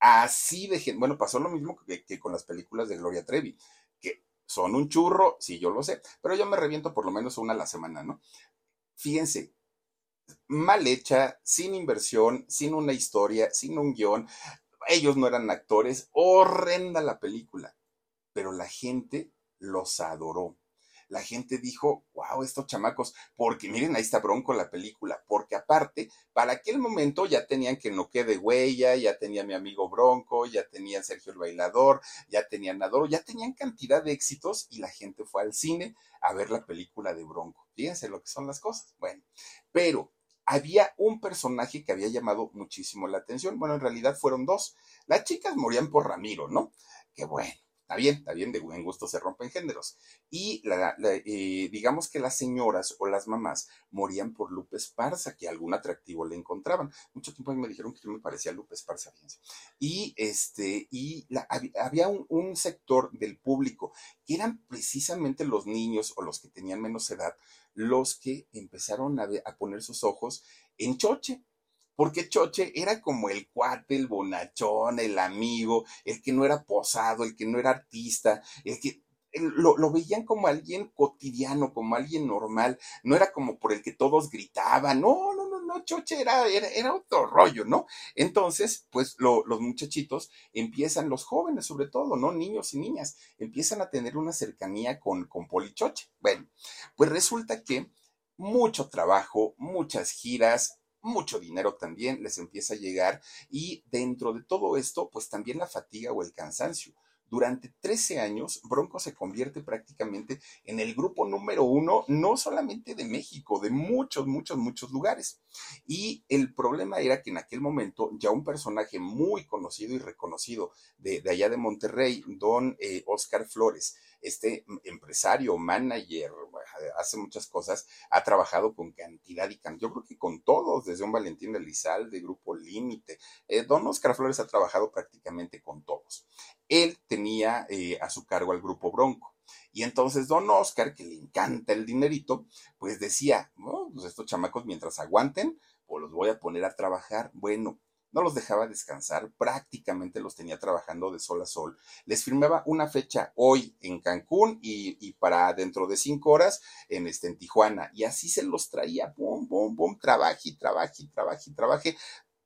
Así de bueno, pasó lo mismo que, que, con las películas de Gloria Trevi, son un churro, sí, yo lo sé, pero yo me reviento por lo menos una a la semana, ¿no? Fíjense, mal hecha, sin inversión, sin una historia, sin un guion, ellos no eran actores, horrenda la película, pero la gente los adoró la gente dijo, wow, estos chamacos, porque miren, ahí está Bronco la película, porque aparte, para aquel momento ya tenían que no quede huella, ya tenía mi amigo Bronco, ya tenían Sergio el Bailador, ya tenían Adoro, ya tenían cantidad de éxitos y la gente fue al cine a ver la película de Bronco. Fíjense lo que son las cosas. Bueno, pero había un personaje que había llamado muchísimo la atención. Bueno, en realidad fueron dos. Las chicas morían por Ramiro, ¿no? Qué bueno Está bien, está bien, de buen gusto se rompen géneros. Y eh, digamos que las señoras o las mamás morían por Lupe Esparza, que algún atractivo le encontraban. Mucho tiempo me dijeron que yo me parecía Lupe Esparza, fíjense. Y, este, y había un, sector del público que eran precisamente los niños o los que tenían menos edad los que empezaron a, a poner sus ojos en Choche porque Choche era como el cuate, el bonachón, el amigo, el que no era posado, el que no era artista, el que lo, veían como alguien cotidiano, como alguien normal, no era como por el que todos gritaban, no, no, no, no, Choche era, era, otro rollo, ¿no? Entonces, pues los muchachitos empiezan, los jóvenes sobre todo, ¿no? Niños y niñas, empiezan a tener una cercanía con, con Polichoche. Bueno, pues resulta que mucho trabajo, muchas giras, mucho dinero también les empieza a llegar y dentro de todo esto, pues también la fatiga o el cansancio. Durante 13 años, Bronco se convierte prácticamente en el grupo número uno, no solamente de México, de muchos, muchos, muchos lugares. Y el problema era que en aquel momento ya un personaje muy conocido y reconocido de, allá de Monterrey, don eh, Oscar Flores, este empresario, manager, hace muchas cosas, ha trabajado con cantidad y cantidad, yo creo que con todos, desde un Valentín Elizalde, Grupo Límite, eh, don Oscar Flores ha trabajado prácticamente con todos. Él tenía eh, a su cargo al Grupo Bronco. Y entonces don Oscar, que le encanta el dinerito, pues decía, pues estos chamacos mientras aguanten, pues los voy a poner a trabajar. Bueno, no los dejaba descansar, prácticamente los tenía trabajando de sol a sol. Les firmaba una fecha hoy en Cancún y, para dentro de cinco horas en, este, en Tijuana. Y así se los traía, bum, bum, bum, trabaje, trabaje, trabaje, trabaje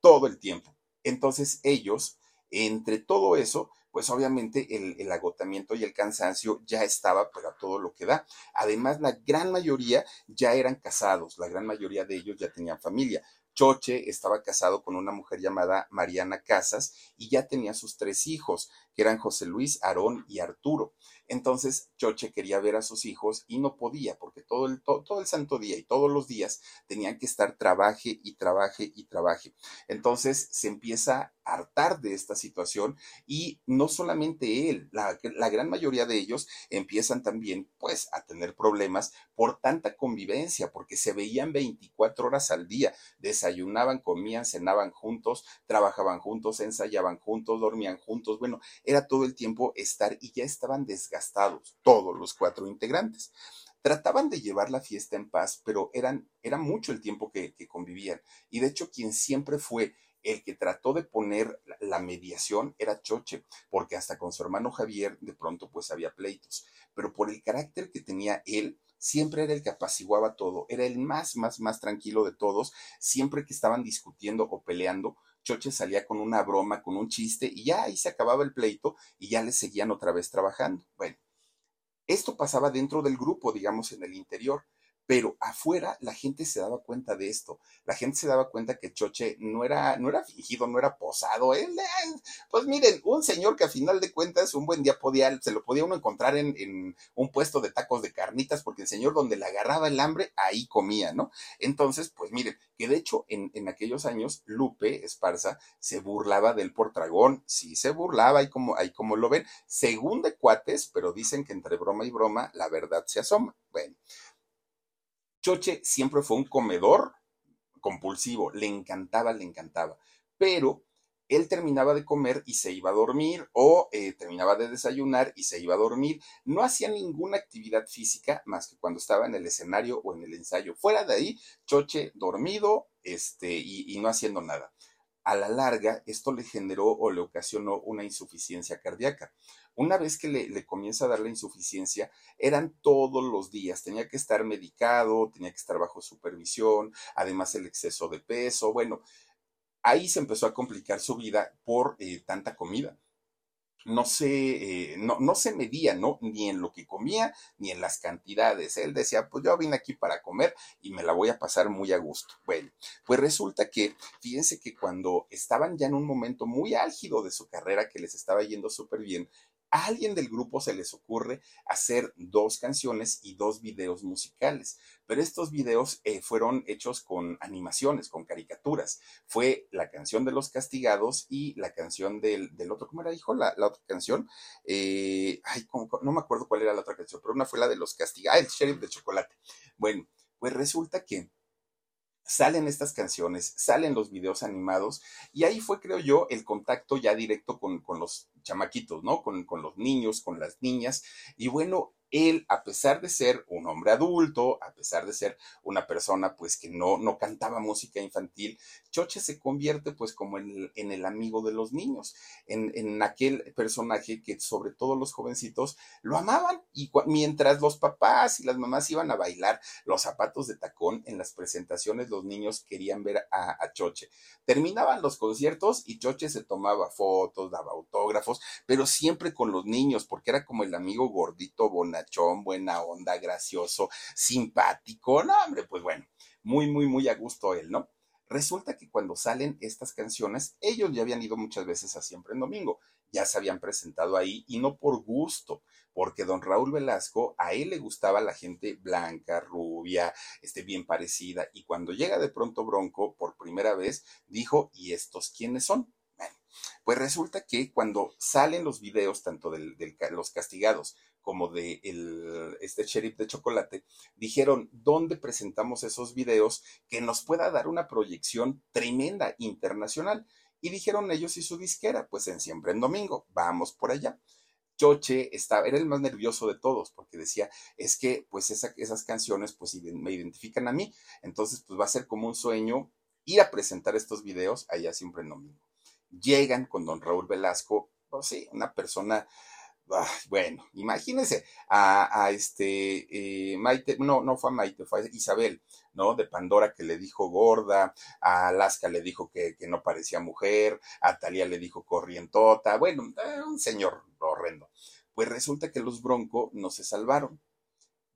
todo el tiempo. Entonces ellos, entre todo eso, pues obviamente el, el, agotamiento y el cansancio ya estaba para todo lo que da. Además, la gran mayoría ya eran casados, la gran mayoría de ellos ya tenían familia. Choche estaba casado con una mujer llamada Mariana Casas y ya tenía sus tres hijos, que eran José Luis, Aarón y Arturo. Entonces Choche quería ver a sus hijos y no podía, porque todo el, todo, el santo día y todos los días tenían que estar trabaje y trabaje y trabaje. Entonces se empieza a hartar de esta situación y no solamente él, la, la gran mayoría de ellos empiezan también pues a tener problemas por tanta convivencia, porque se veían 24 horas al día, desayunaban, comían, cenaban juntos, trabajaban juntos, ensayaban juntos, dormían juntos, bueno, era todo el tiempo estar y ya estaban desgastados todos los cuatro integrantes. Trataban de llevar la fiesta en paz, pero eran, era mucho el tiempo que, convivían. Y de hecho, quien siempre fue el que trató de poner la mediación era Choche, porque hasta con su hermano Javier de pronto pues había pleitos, pero por el carácter que tenía él, siempre era el que apaciguaba todo, era el más, más, más tranquilo de todos, siempre que estaban discutiendo o peleando, Choche salía con una broma, con un chiste, y ya ahí se acababa el pleito y ya le seguían otra vez trabajando. Bueno, esto pasaba dentro del grupo, digamos, en el interior, pero afuera la gente se daba cuenta de esto. La gente se daba cuenta que Choche no era, no era fingido, no era posado. Él, pues miren, un señor que a final de cuentas un buen día podía, se lo podía uno encontrar en, en, un puesto de tacos de carnitas, porque el señor donde le agarraba el hambre, ahí comía, ¿no? Entonces, pues miren, que de hecho en, en aquellos años Lupe Esparza se burlaba del portragón, sí se burlaba, ahí como, ahí como lo ven, según de cuates, pero dicen que entre broma y broma la verdad se asoma. Bueno, Choche siempre fue un comedor compulsivo, le encantaba, le encantaba, pero él terminaba de comer y se iba a dormir o eh, terminaba de desayunar y se iba a dormir. No hacía ninguna actividad física más que cuando estaba en el escenario o en el ensayo. Fuera de ahí, Choche dormido este, y, y no haciendo nada. A la larga, esto le generó o le ocasionó una insuficiencia cardíaca. Una vez que le, comienza a dar la insuficiencia, eran todos los días, tenía que estar medicado, tenía que estar bajo supervisión, además el exceso de peso, bueno, ahí se empezó a complicar su vida por eh, tanta comida no se, eh, no, no, se medía, ¿no? Ni en lo que comía, ni en las cantidades. Él decía, pues yo vine aquí para comer y me la voy a pasar muy a gusto. Bueno, pues resulta que, fíjense que cuando estaban ya en un momento muy álgido de su carrera, que les estaba yendo súper bien, a alguien del grupo se les ocurre hacer dos canciones y dos videos musicales, pero estos videos eh, fueron hechos con animaciones, con caricaturas. Fue la canción de los castigados y la canción del, del otro, ¿cómo era, hijo? La, la otra canción. Eh, ay, no me acuerdo cuál era la otra canción, pero una fue la de los castigados, ah, el sheriff de chocolate. Bueno, pues resulta que salen estas canciones, salen los videos animados y ahí fue, creo yo, el contacto ya directo con, con los chamaquitos, ¿no? Con, con los niños, con las niñas. Y bueno, él, a pesar de ser un hombre adulto, a pesar de ser una persona pues que no, no cantaba música infantil, Choche se convierte pues como en el, amigo de los niños, en, en, aquel personaje que sobre todo los jovencitos lo amaban y mientras los papás y las mamás iban a bailar los zapatos de tacón en las presentaciones, los niños querían ver a, Choche. Terminaban los conciertos y Choche se tomaba fotos, daba autógrafos, pero siempre con los niños porque era como el amigo gordito, buena onda, gracioso, simpático. No, hombre, pues bueno, muy, muy, muy a gusto él, ¿no? Resulta que cuando salen estas canciones, ellos ya habían ido muchas veces a Siempre en Domingo, ya se habían presentado ahí y no por gusto, porque don Raúl Velasco, a él le gustaba la gente blanca, rubia, este, bien parecida, y cuando llega de pronto Bronco por primera vez, dijo, ¿y estos quiénes son? Bueno, pues resulta que cuando salen los videos, tanto de los castigados como de el, este sheriff de chocolate, dijeron, ¿dónde presentamos esos videos que nos pueda dar una proyección tremenda internacional? Y dijeron ellos y su disquera, pues en Siempre en Domingo, vamos por allá. Choche estaba, era el más nervioso de todos, porque decía, es que pues esas canciones pues me identifican a mí, entonces pues va a ser como un sueño ir a presentar estos videos allá siempre en domingo. Llegan con don Raúl Velasco, pues sí, una persona bueno, imagínense a, a este eh, Maite, no, no fue Maite, fue Isabel, ¿no? De Pandora que le dijo gorda, a Alaska le dijo que, que no parecía mujer, a Talía le dijo corrientota, bueno, eh, un señor horrendo. Pues resulta que los Bronco no se salvaron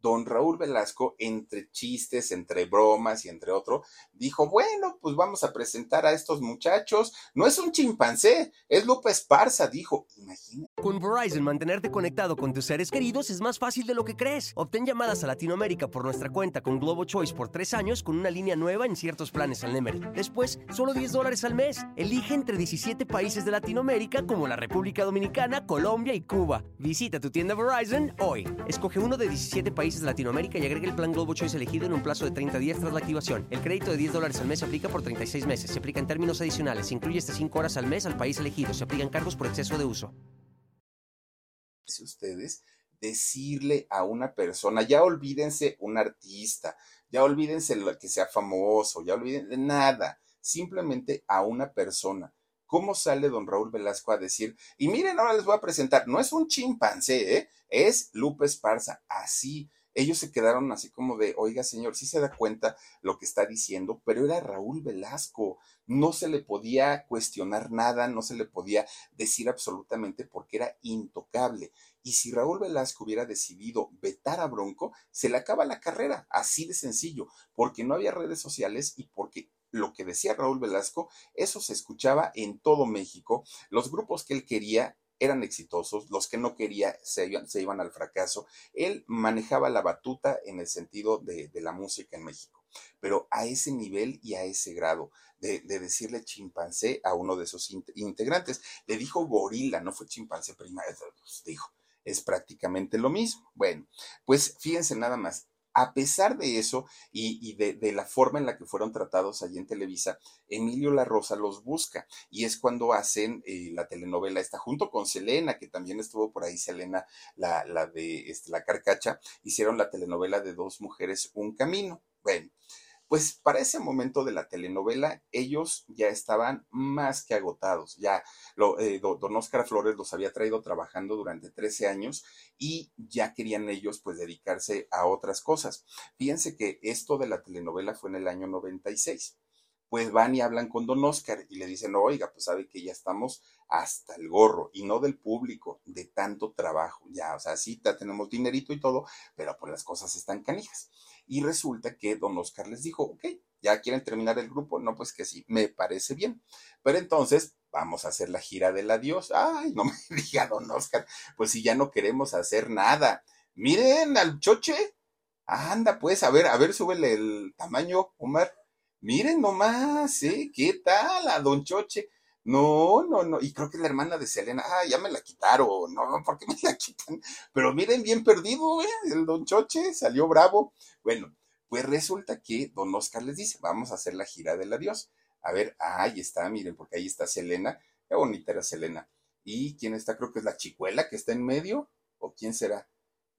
don Raúl Velasco, entre chistes, entre bromas y entre otro, dijo, bueno, pues vamos a presentar a estos muchachos. No es un chimpancé, es Lupe Esparza, dijo. Imagina. Con Verizon, mantenerte conectado con tus seres queridos es más fácil de lo que crees. Obtén llamadas a Latinoamérica por nuestra cuenta con Globo Choice por tres años con una línea nueva en ciertos planes al Nemery. Después, solo 10 dólares al mes. Elige entre 17 países de Latinoamérica como la República Dominicana, Colombia y Cuba. Visita tu tienda Verizon hoy. Escoge uno de 17 países de Latinoamérica y agrega el plan Globo Choice elegido en un plazo de 30 días tras la activación. El crédito de 10 dólares al mes se aplica por 36 meses. Se aplica en términos adicionales. Se incluye hasta 5 horas al mes al país elegido. Se aplican cargos por exceso de uso. Ustedes decirle a una persona, ya olvídense un artista, ya olvídense lo que sea famoso, ya olvídense nada, simplemente a una persona. ¿Cómo sale don Raúl Velasco a decir, y miren, ahora les voy a presentar, no es un chimpancé, ¿eh? es Lupe Esparza, así, ellos se quedaron así como de, oiga señor, sí se da cuenta lo que está diciendo, pero era Raúl Velasco, no se le podía cuestionar nada, no se le podía decir absolutamente porque era intocable. Y si Raúl Velasco hubiera decidido vetar a Bronco, se le acaba la carrera, así de sencillo, porque no había redes sociales y porque lo que decía Raúl Velasco, eso se escuchaba en todo México. Los grupos que él quería eran exitosos, los que no quería se iban, se iban al fracaso. Él manejaba la batuta en el sentido de, la música en México, pero a ese nivel y a ese grado. De, decirle chimpancé a uno de sus integrantes. Le dijo gorila, no fue chimpancé primario, pues, dijo, es prácticamente lo mismo. Bueno, pues fíjense nada más, a pesar de eso y, de, la forma en la que fueron tratados allí en Televisa, Emilio La Rosa los busca y es cuando hacen eh, la telenovela esta junto con Selena, que también estuvo por ahí Selena, la, la de este, la carcacha, hicieron la telenovela de dos mujeres, un camino. Bueno, pues para ese momento de la telenovela, ellos ya estaban más que agotados. Ya lo, eh, don Oscar Flores los había traído trabajando durante 13 años y ya querían ellos pues dedicarse a otras cosas. Fíjense que esto de la telenovela fue en el año 96 pues van y hablan con don Oscar y le dicen, oiga, pues sabe que ya estamos hasta el gorro y no del público, de tanto trabajo, ya, o sea, sí, ya tenemos dinerito y todo, pero pues las cosas están canijas. Y resulta que don Oscar les dijo, ok, ya quieren terminar el grupo, no, pues que sí, me parece bien. Pero entonces vamos a hacer la gira del adiós. Ay, no me diga don Oscar, pues si ya no queremos hacer nada. Miren al choche. Anda, pues, a ver, a ver, súbele el tamaño, Omar. Miren nomás, ¿eh? ¿Qué tal a don Choche? No, no, no. Y creo que la hermana de Selena, ah, ya me la quitaron. No, ¿por qué me la quitan? Pero miren, bien perdido, ¿eh? El don Choche salió bravo. Bueno, pues resulta que don Oscar les dice, vamos a hacer la gira del adiós. A ver, ahí está, miren, porque ahí está Selena. Qué bonita era Selena. ¿Y quién está? Creo que es la chicuela que está en medio. ¿O quién será?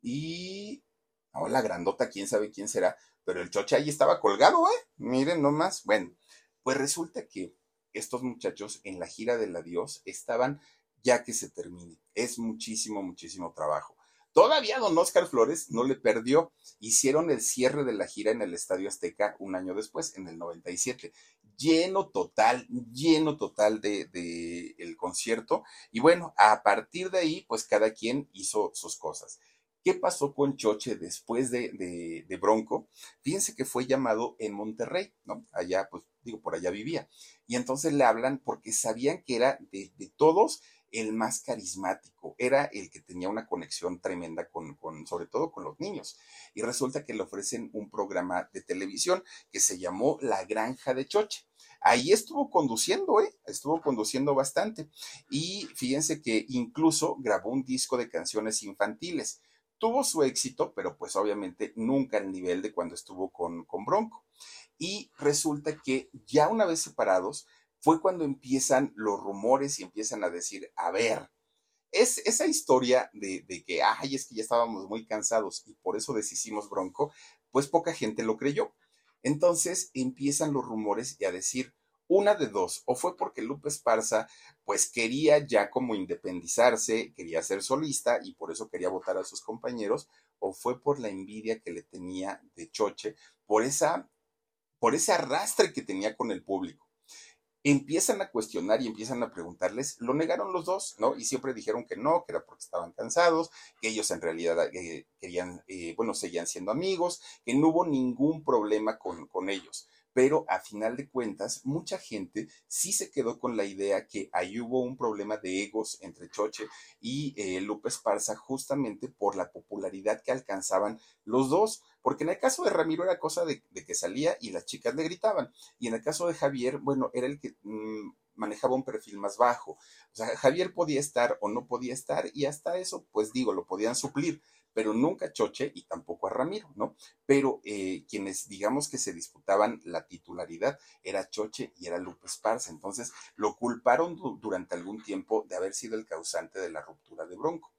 Y. Oh, la grandota, quién sabe quién será. Pero el choche ahí estaba colgado, ¿eh? Miren nomás. Bueno, pues resulta que estos muchachos en la gira del adiós estaban ya que se termine. Es muchísimo, muchísimo trabajo. Todavía don Oscar Flores no le perdió. Hicieron el cierre de la gira en el Estadio Azteca un año después, en el 97. Lleno total, lleno total de, de el concierto. Y bueno, a partir de ahí, pues cada quien hizo sus cosas. ¿Qué pasó con Choche después de, Bronco? Fíjense que fue llamado en Monterrey, ¿no? Allá, pues digo, por allá vivía. Y entonces le hablan porque sabían que era de, de todos el más carismático, era el que tenía una conexión tremenda con, con, sobre todo con los niños. Y resulta que le ofrecen un programa de televisión que se llamó La Granja de Choche. Ahí estuvo conduciendo, ¿eh? Estuvo conduciendo bastante. Y fíjense que incluso grabó un disco de canciones infantiles tuvo su éxito, pero pues obviamente nunca al nivel de cuando estuvo con, con Bronco. Y resulta que ya una vez separados, fue cuando empiezan los rumores y empiezan a decir, a ver, es esa historia de, de, que, ay, es que ya estábamos muy cansados y por eso deshicimos Bronco, pues poca gente lo creyó. Entonces empiezan los rumores y a decir, una de dos, o fue porque Lupe Esparza pues quería ya como independizarse, quería ser solista y por eso quería votar a sus compañeros, o fue por la envidia que le tenía de Choche, por esa por ese arrastre que tenía con el público. Empiezan a cuestionar y empiezan a preguntarles, lo negaron los dos, ¿no? Y siempre dijeron que no, que era porque estaban cansados, que ellos en realidad eh, querían, eh, bueno, seguían siendo amigos, que no hubo ningún problema con, con ellos pero a final de cuentas, mucha gente sí se quedó con la idea que ahí hubo un problema de egos entre Choche y eh, Lupe justamente por la popularidad que alcanzaban los dos, porque en el caso de Ramiro era cosa de, que salía y las chicas le gritaban, y en el caso de Javier, bueno, era el que... Mm, manejaba un perfil más bajo. O sea, Javier podía estar o no podía estar y hasta eso, pues digo, lo podían suplir pero nunca a Choche y tampoco a Ramiro, ¿no? Pero eh, quienes digamos que se disputaban la titularidad era Choche y era Lupe Esparza, entonces lo culparon durante algún tiempo de haber sido el causante de la ruptura de Bronco.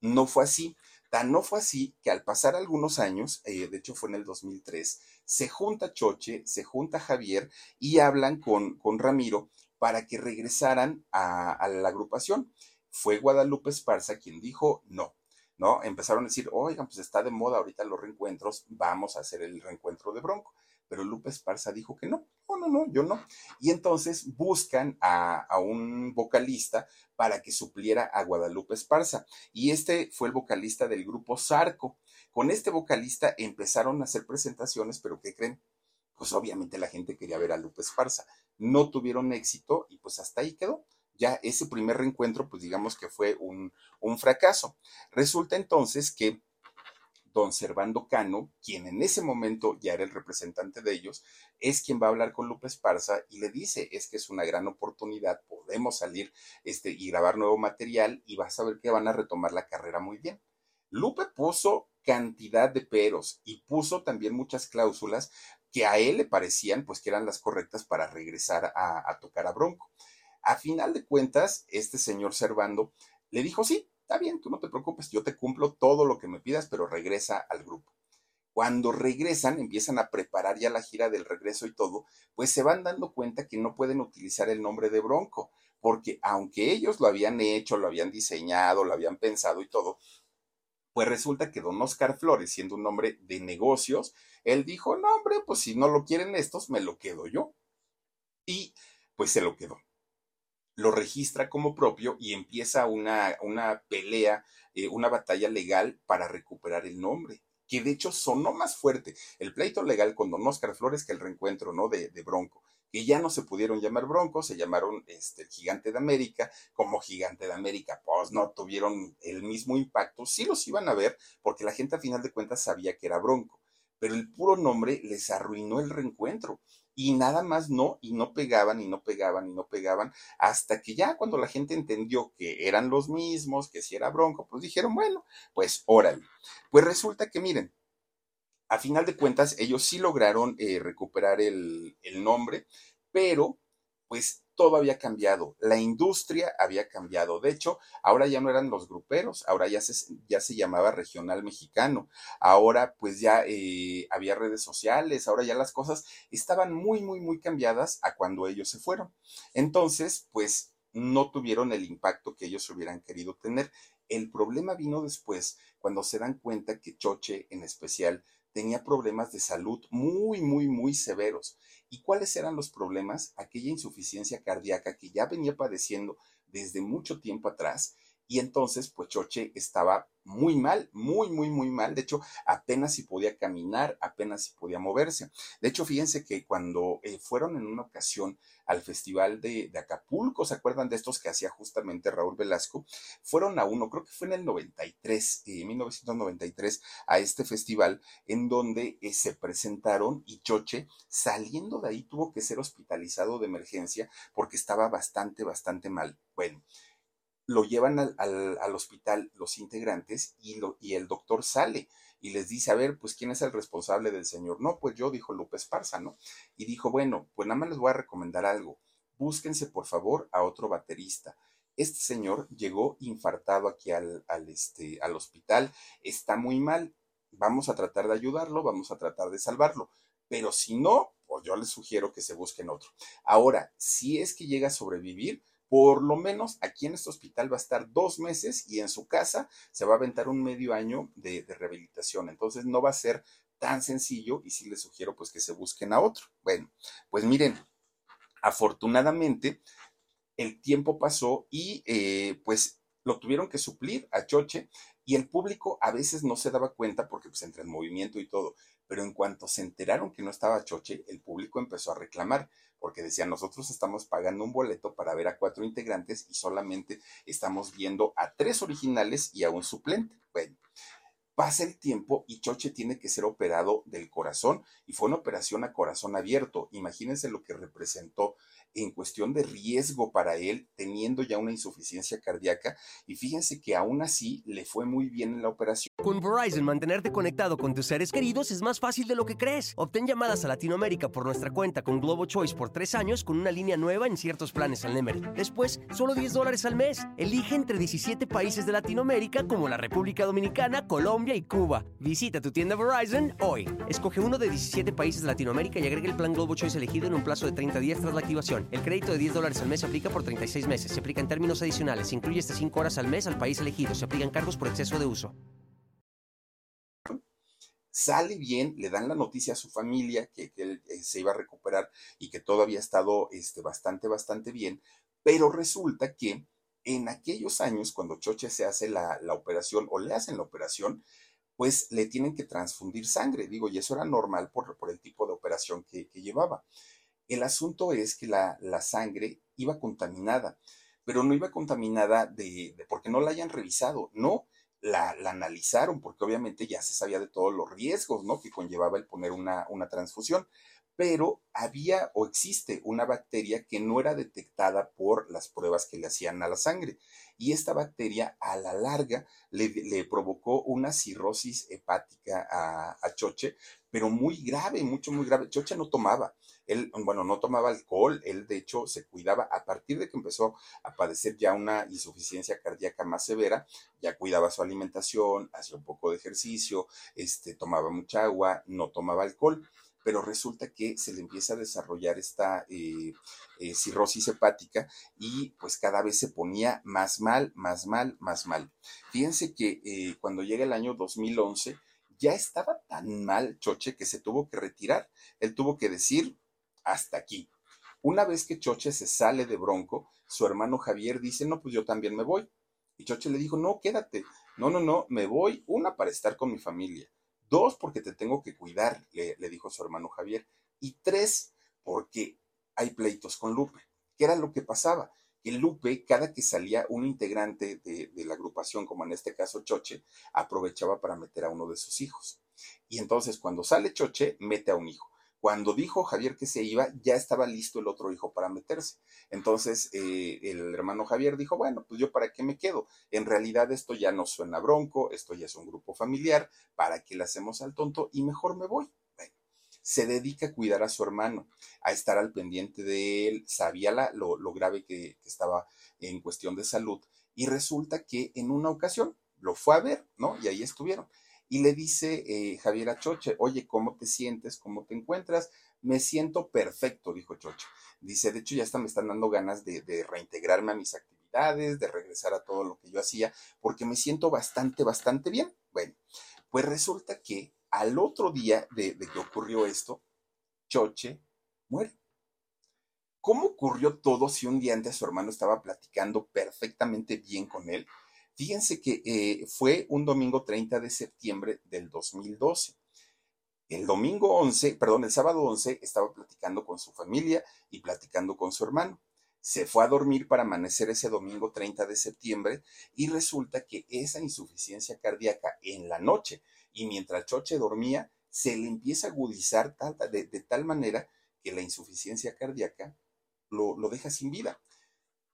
No fue así, tan no fue así que al pasar algunos años, eh, de hecho fue en el 2003, se junta Choche, se junta Javier y hablan con, con Ramiro para que regresaran a, a la agrupación. Fue Guadalupe Esparza quien dijo no ¿no? Empezaron a decir, oigan, pues está de moda ahorita los reencuentros, vamos a hacer el reencuentro de Bronco. Pero Lupe Esparza dijo que no, no, no, no, yo no. Y entonces buscan a, a un vocalista para que supliera a Guadalupe Esparza. Y este fue el vocalista del grupo Zarco. Con este vocalista empezaron a hacer presentaciones, pero ¿qué creen? Pues obviamente la gente quería ver a Lupe Esparza. No tuvieron éxito y pues hasta ahí quedó. Ya ese primer reencuentro, pues digamos que fue un, fracaso. Resulta entonces que don Servando Cano, quien en ese momento ya era el representante de ellos, es quien va a hablar con Lupe Esparza y le dice, es que es una gran oportunidad, podemos salir este, y grabar nuevo material y vas a ver que van a retomar la carrera muy bien. Lupe puso cantidad de peros y puso también muchas cláusulas que a él le parecían pues que eran las correctas para regresar a tocar a Bronco. A final de cuentas, este señor Servando le dijo, sí, está bien, tú no te preocupes, yo te cumplo todo lo que me pidas, pero regresa al grupo. Cuando regresan, empiezan a preparar ya la gira del regreso y todo, pues se van dando cuenta que no pueden utilizar el nombre de Bronco, porque aunque ellos lo habían hecho, lo habían diseñado, lo habían pensado y todo, pues resulta que don Oscar Flores, siendo un hombre de negocios, él dijo, no hombre, pues si no lo quieren estos, me lo quedo yo. Y pues se lo quedó lo registra como propio y empieza una, una pelea, eh, una batalla legal para recuperar el nombre, que de hecho sonó más fuerte el pleito legal con don Oscar Flores que el reencuentro, ¿no? De, Bronco que ya no se pudieron llamar Bronco, se llamaron este, el Gigante de América, como Gigante de América, pues no tuvieron el mismo impacto, sí los iban a ver, porque la gente a final de cuentas sabía que era Bronco, pero el puro nombre les arruinó el reencuentro y nada más no, y no pegaban, y no pegaban, y no pegaban, hasta que ya cuando la gente entendió que eran los mismos, que si era bronco, pues dijeron, bueno, pues órale. Pues resulta que miren, a final de cuentas, ellos sí lograron eh, recuperar el, el nombre, pero pues todo había cambiado, la industria había cambiado. De hecho, ahora ya no eran los gruperos, ahora ya se, ya se llamaba regional mexicano, ahora pues ya eh, había redes sociales, ahora ya las cosas estaban muy, muy, muy cambiadas a cuando ellos se fueron. Entonces, pues no tuvieron el impacto que ellos hubieran querido tener. El problema vino después, cuando se dan cuenta que Choche en especial tenía problemas de salud muy, muy, muy severos ¿Y cuáles eran los problemas? Aquella insuficiencia cardíaca que ya venía padeciendo desde mucho tiempo atrás y entonces pues Choche estaba muy mal, muy, muy, muy mal. De hecho, apenas si podía caminar, apenas si podía moverse. De hecho, fíjense que cuando eh, fueron en una ocasión al Festival de, Acapulco, ¿se acuerdan de estos que hacía justamente Raúl Velasco? Fueron a uno, creo que fue en el 93, eh, 1993, a este festival en donde eh, se presentaron y Choche, saliendo de ahí, tuvo que ser hospitalizado de emergencia porque estaba bastante, bastante mal. Bueno lo llevan al, al, al hospital los integrantes y, lo, y el doctor sale y les dice, a ver, pues, ¿quién es el responsable del señor? No, pues yo, dijo López Parza, ¿no? Y dijo, bueno, pues nada más les voy a recomendar algo. Búsquense, por favor, a otro baterista. Este señor llegó infartado aquí al, al, este, al hospital, está muy mal. Vamos a tratar de ayudarlo, vamos a tratar de salvarlo. Pero si no, pues yo les sugiero que se busquen otro. Ahora, si es que llega a sobrevivir, por lo menos aquí en este hospital va a estar dos meses y en su casa se va a aventar un medio año de, rehabilitación. Entonces no va a ser tan sencillo y sí les sugiero pues que se busquen a otro. Bueno, pues miren, afortunadamente el tiempo pasó y eh, pues lo tuvieron que suplir a Choche y el público a veces no se daba cuenta porque pues entra en movimiento y todo, pero en cuanto se enteraron que no estaba Choche, el público empezó a reclamar porque decían, nosotros estamos pagando un boleto para ver a cuatro integrantes y solamente estamos viendo a tres originales y a un suplente. Bueno, pasa el tiempo y Choche tiene que ser operado del corazón y fue una operación a corazón abierto. Imagínense lo que representó en cuestión de riesgo para él, teniendo ya una insuficiencia cardíaca, y fíjense que aún así le fue muy bien en la operación. Con Verizon, mantenerte conectado con tus seres queridos es más fácil de lo que crees. Obtén llamadas a Latinoamérica por nuestra cuenta con Globo Choice por tres años con una línea nueva en ciertos planes al Nemery. Después, solo 10 dólares al mes. Elige entre 17 países de Latinoamérica como la República Dominicana, Colombia y Cuba. Visita tu tienda Verizon hoy. Escoge uno de 17 países de Latinoamérica y agrega el plan Globo Choice elegido en un plazo de 30 días tras la activación. El crédito de 10 dólares al mes se aplica por 36 meses. Se aplica en términos adicionales. Se incluye hasta 5 horas al mes al país elegido. Se aplican cargos por exceso de uso. sale bien, le dan la noticia a su familia que, él eh, se iba a recuperar y que todo había estado este, bastante, bastante bien, pero resulta que en aquellos años, cuando Choche se hace la, operación o le hacen la operación, pues le tienen que transfundir sangre, digo, y eso era normal por, por el tipo de operación que, llevaba. El asunto es que la, sangre iba contaminada, pero no iba contaminada de, porque no la hayan revisado, no, la, analizaron porque obviamente ya se sabía de todos los riesgos, ¿no? Que conllevaba el poner una, una transfusión pero había o existe una bacteria que no era detectada por las pruebas que le hacían a la sangre. Y esta bacteria a la larga le, provocó una cirrosis hepática a, Choche, pero muy grave, mucho, muy grave. Choche no tomaba, él, bueno, no tomaba alcohol, él de hecho se cuidaba a partir de que empezó a padecer ya una insuficiencia cardíaca más severa, ya cuidaba su alimentación, hacía un poco de ejercicio, este, tomaba mucha agua, no tomaba alcohol pero resulta que se le empieza a desarrollar esta eh, eh, cirrosis hepática y pues cada vez se ponía más mal, más mal, más mal. Fíjense que eh, cuando llega el año 2011 ya estaba tan mal Choche que se tuvo que retirar. Él tuvo que decir hasta aquí. Una vez que Choche se sale de Bronco, su hermano Javier dice, no, pues yo también me voy. Y Choche le dijo, no, quédate. No, no, no, me voy, una, para estar con mi familia. Dos, porque te tengo que cuidar, le, dijo su hermano Javier. Y tres, porque hay pleitos con Lupe. ¿Qué era lo que pasaba? Que Lupe, cada que salía un integrante de, de, la agrupación, como en este caso Choche, aprovechaba para meter a uno de sus hijos. Y entonces cuando sale Choche, mete a un hijo. Cuando dijo Javier que se iba, ya estaba listo el otro hijo para meterse. Entonces eh, el hermano Javier dijo, bueno, pues yo para qué me quedo. En realidad esto ya no suena bronco, esto ya es un grupo familiar, ¿para qué le hacemos al tonto? Y mejor me voy. Bueno, se dedica a cuidar a su hermano, a estar al pendiente de él, sabía lo, grave que, que estaba en cuestión de salud. Y resulta que en una ocasión lo fue a ver, ¿no? Y ahí estuvieron y le dice eh, Javier a Choche, oye, ¿cómo te sientes? ¿Cómo te encuentras? Me siento perfecto, dijo Choche. Dice, de hecho ya hasta me están dando ganas de, reintegrarme a mis actividades, de regresar a todo lo que yo hacía, porque me siento bastante, bastante bien. Bueno, pues resulta que al otro día de, de que ocurrió esto, Choche muere. ¿Cómo ocurrió todo si un día antes su hermano estaba platicando perfectamente bien con él? Fíjense que eh, fue un domingo 30 de septiembre del 2012. El domingo 11, perdón, el sábado 11 estaba platicando con su familia y platicando con su hermano. Se fue a dormir para amanecer ese domingo 30 de septiembre y resulta que esa insuficiencia cardíaca en la noche y mientras Choche dormía, se le empieza a agudizar de, tal manera que la insuficiencia cardíaca lo, lo deja sin vida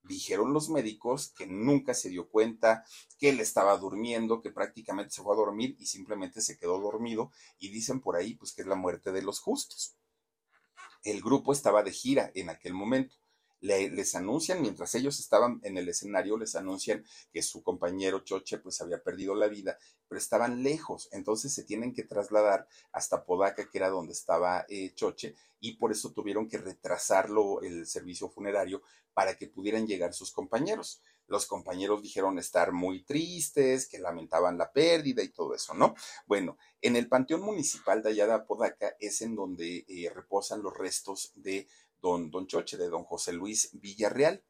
dijeron los médicos que nunca se dio cuenta, que él estaba durmiendo, que prácticamente se fue a dormir y simplemente se quedó dormido y dicen por ahí pues que es la muerte de los justos. El grupo estaba de gira en aquel momento les anuncian, mientras ellos estaban en el escenario, les anuncian que su compañero Choche pues había perdido la vida, pero estaban lejos, entonces se tienen que trasladar hasta Podaca, que era donde estaba eh, Choche, y por eso tuvieron que retrasarlo el servicio funerario para que pudieran llegar sus compañeros. Los compañeros dijeron estar muy tristes, que lamentaban la pérdida y todo eso, ¿no? Bueno, en el Panteón Municipal de allá de Apodaca es en donde eh, reposan los restos de don, don Choche, de don José Luis Villarreal.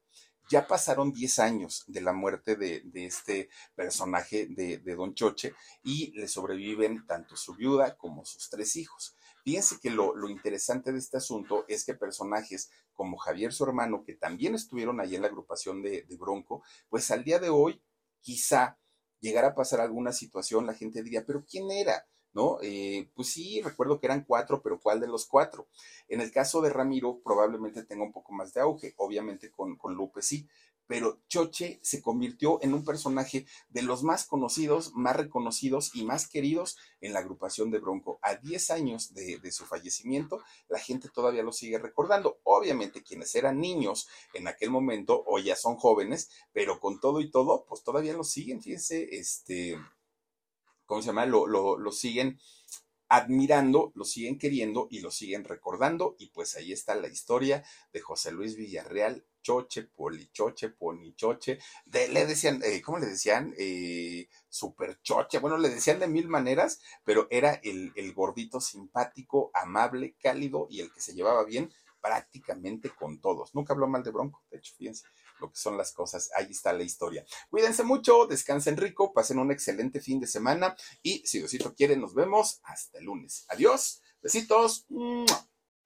Ya pasaron 10 años de la muerte de, este personaje de, don Choche y le sobreviven tanto su viuda como sus tres hijos. Fíjense que lo, interesante de este asunto es que personajes como Javier, su hermano, que también estuvieron ahí en la agrupación de, de Bronco, pues al día de hoy quizá llegara a pasar alguna situación, la gente diría, pero ¿quién era? ¿No? Eh, pues sí, recuerdo que eran cuatro, pero ¿cuál de los cuatro? En el caso de Ramiro, probablemente tenga un poco más de auge, obviamente con, con Lupe sí, pero Choche se convirtió en un personaje de los más conocidos, más reconocidos y más queridos en la agrupación de Bronco. A 10 años de, de, su fallecimiento, la gente todavía lo sigue recordando. Obviamente quienes eran niños en aquel momento, hoy ya son jóvenes, pero con todo y todo, pues todavía lo siguen, fíjense, este ¿cómo se llama? Lo, lo, siguen admirando, lo siguen queriendo y lo siguen recordando. Y pues ahí está la historia de José Luis Villarreal choche, polichoche, ponichoche, de, le decían, eh, ¿cómo le decían? Eh, super choche, bueno, le decían de mil maneras, pero era el, el gordito simpático, amable, cálido y el que se llevaba bien prácticamente con todos. Nunca habló mal de Bronco, de hecho, fíjense lo que son las cosas. Ahí está la historia. Cuídense mucho, descansen rico, pasen un excelente fin de semana y si Diosito quiere, nos vemos hasta el lunes. Adiós, besitos.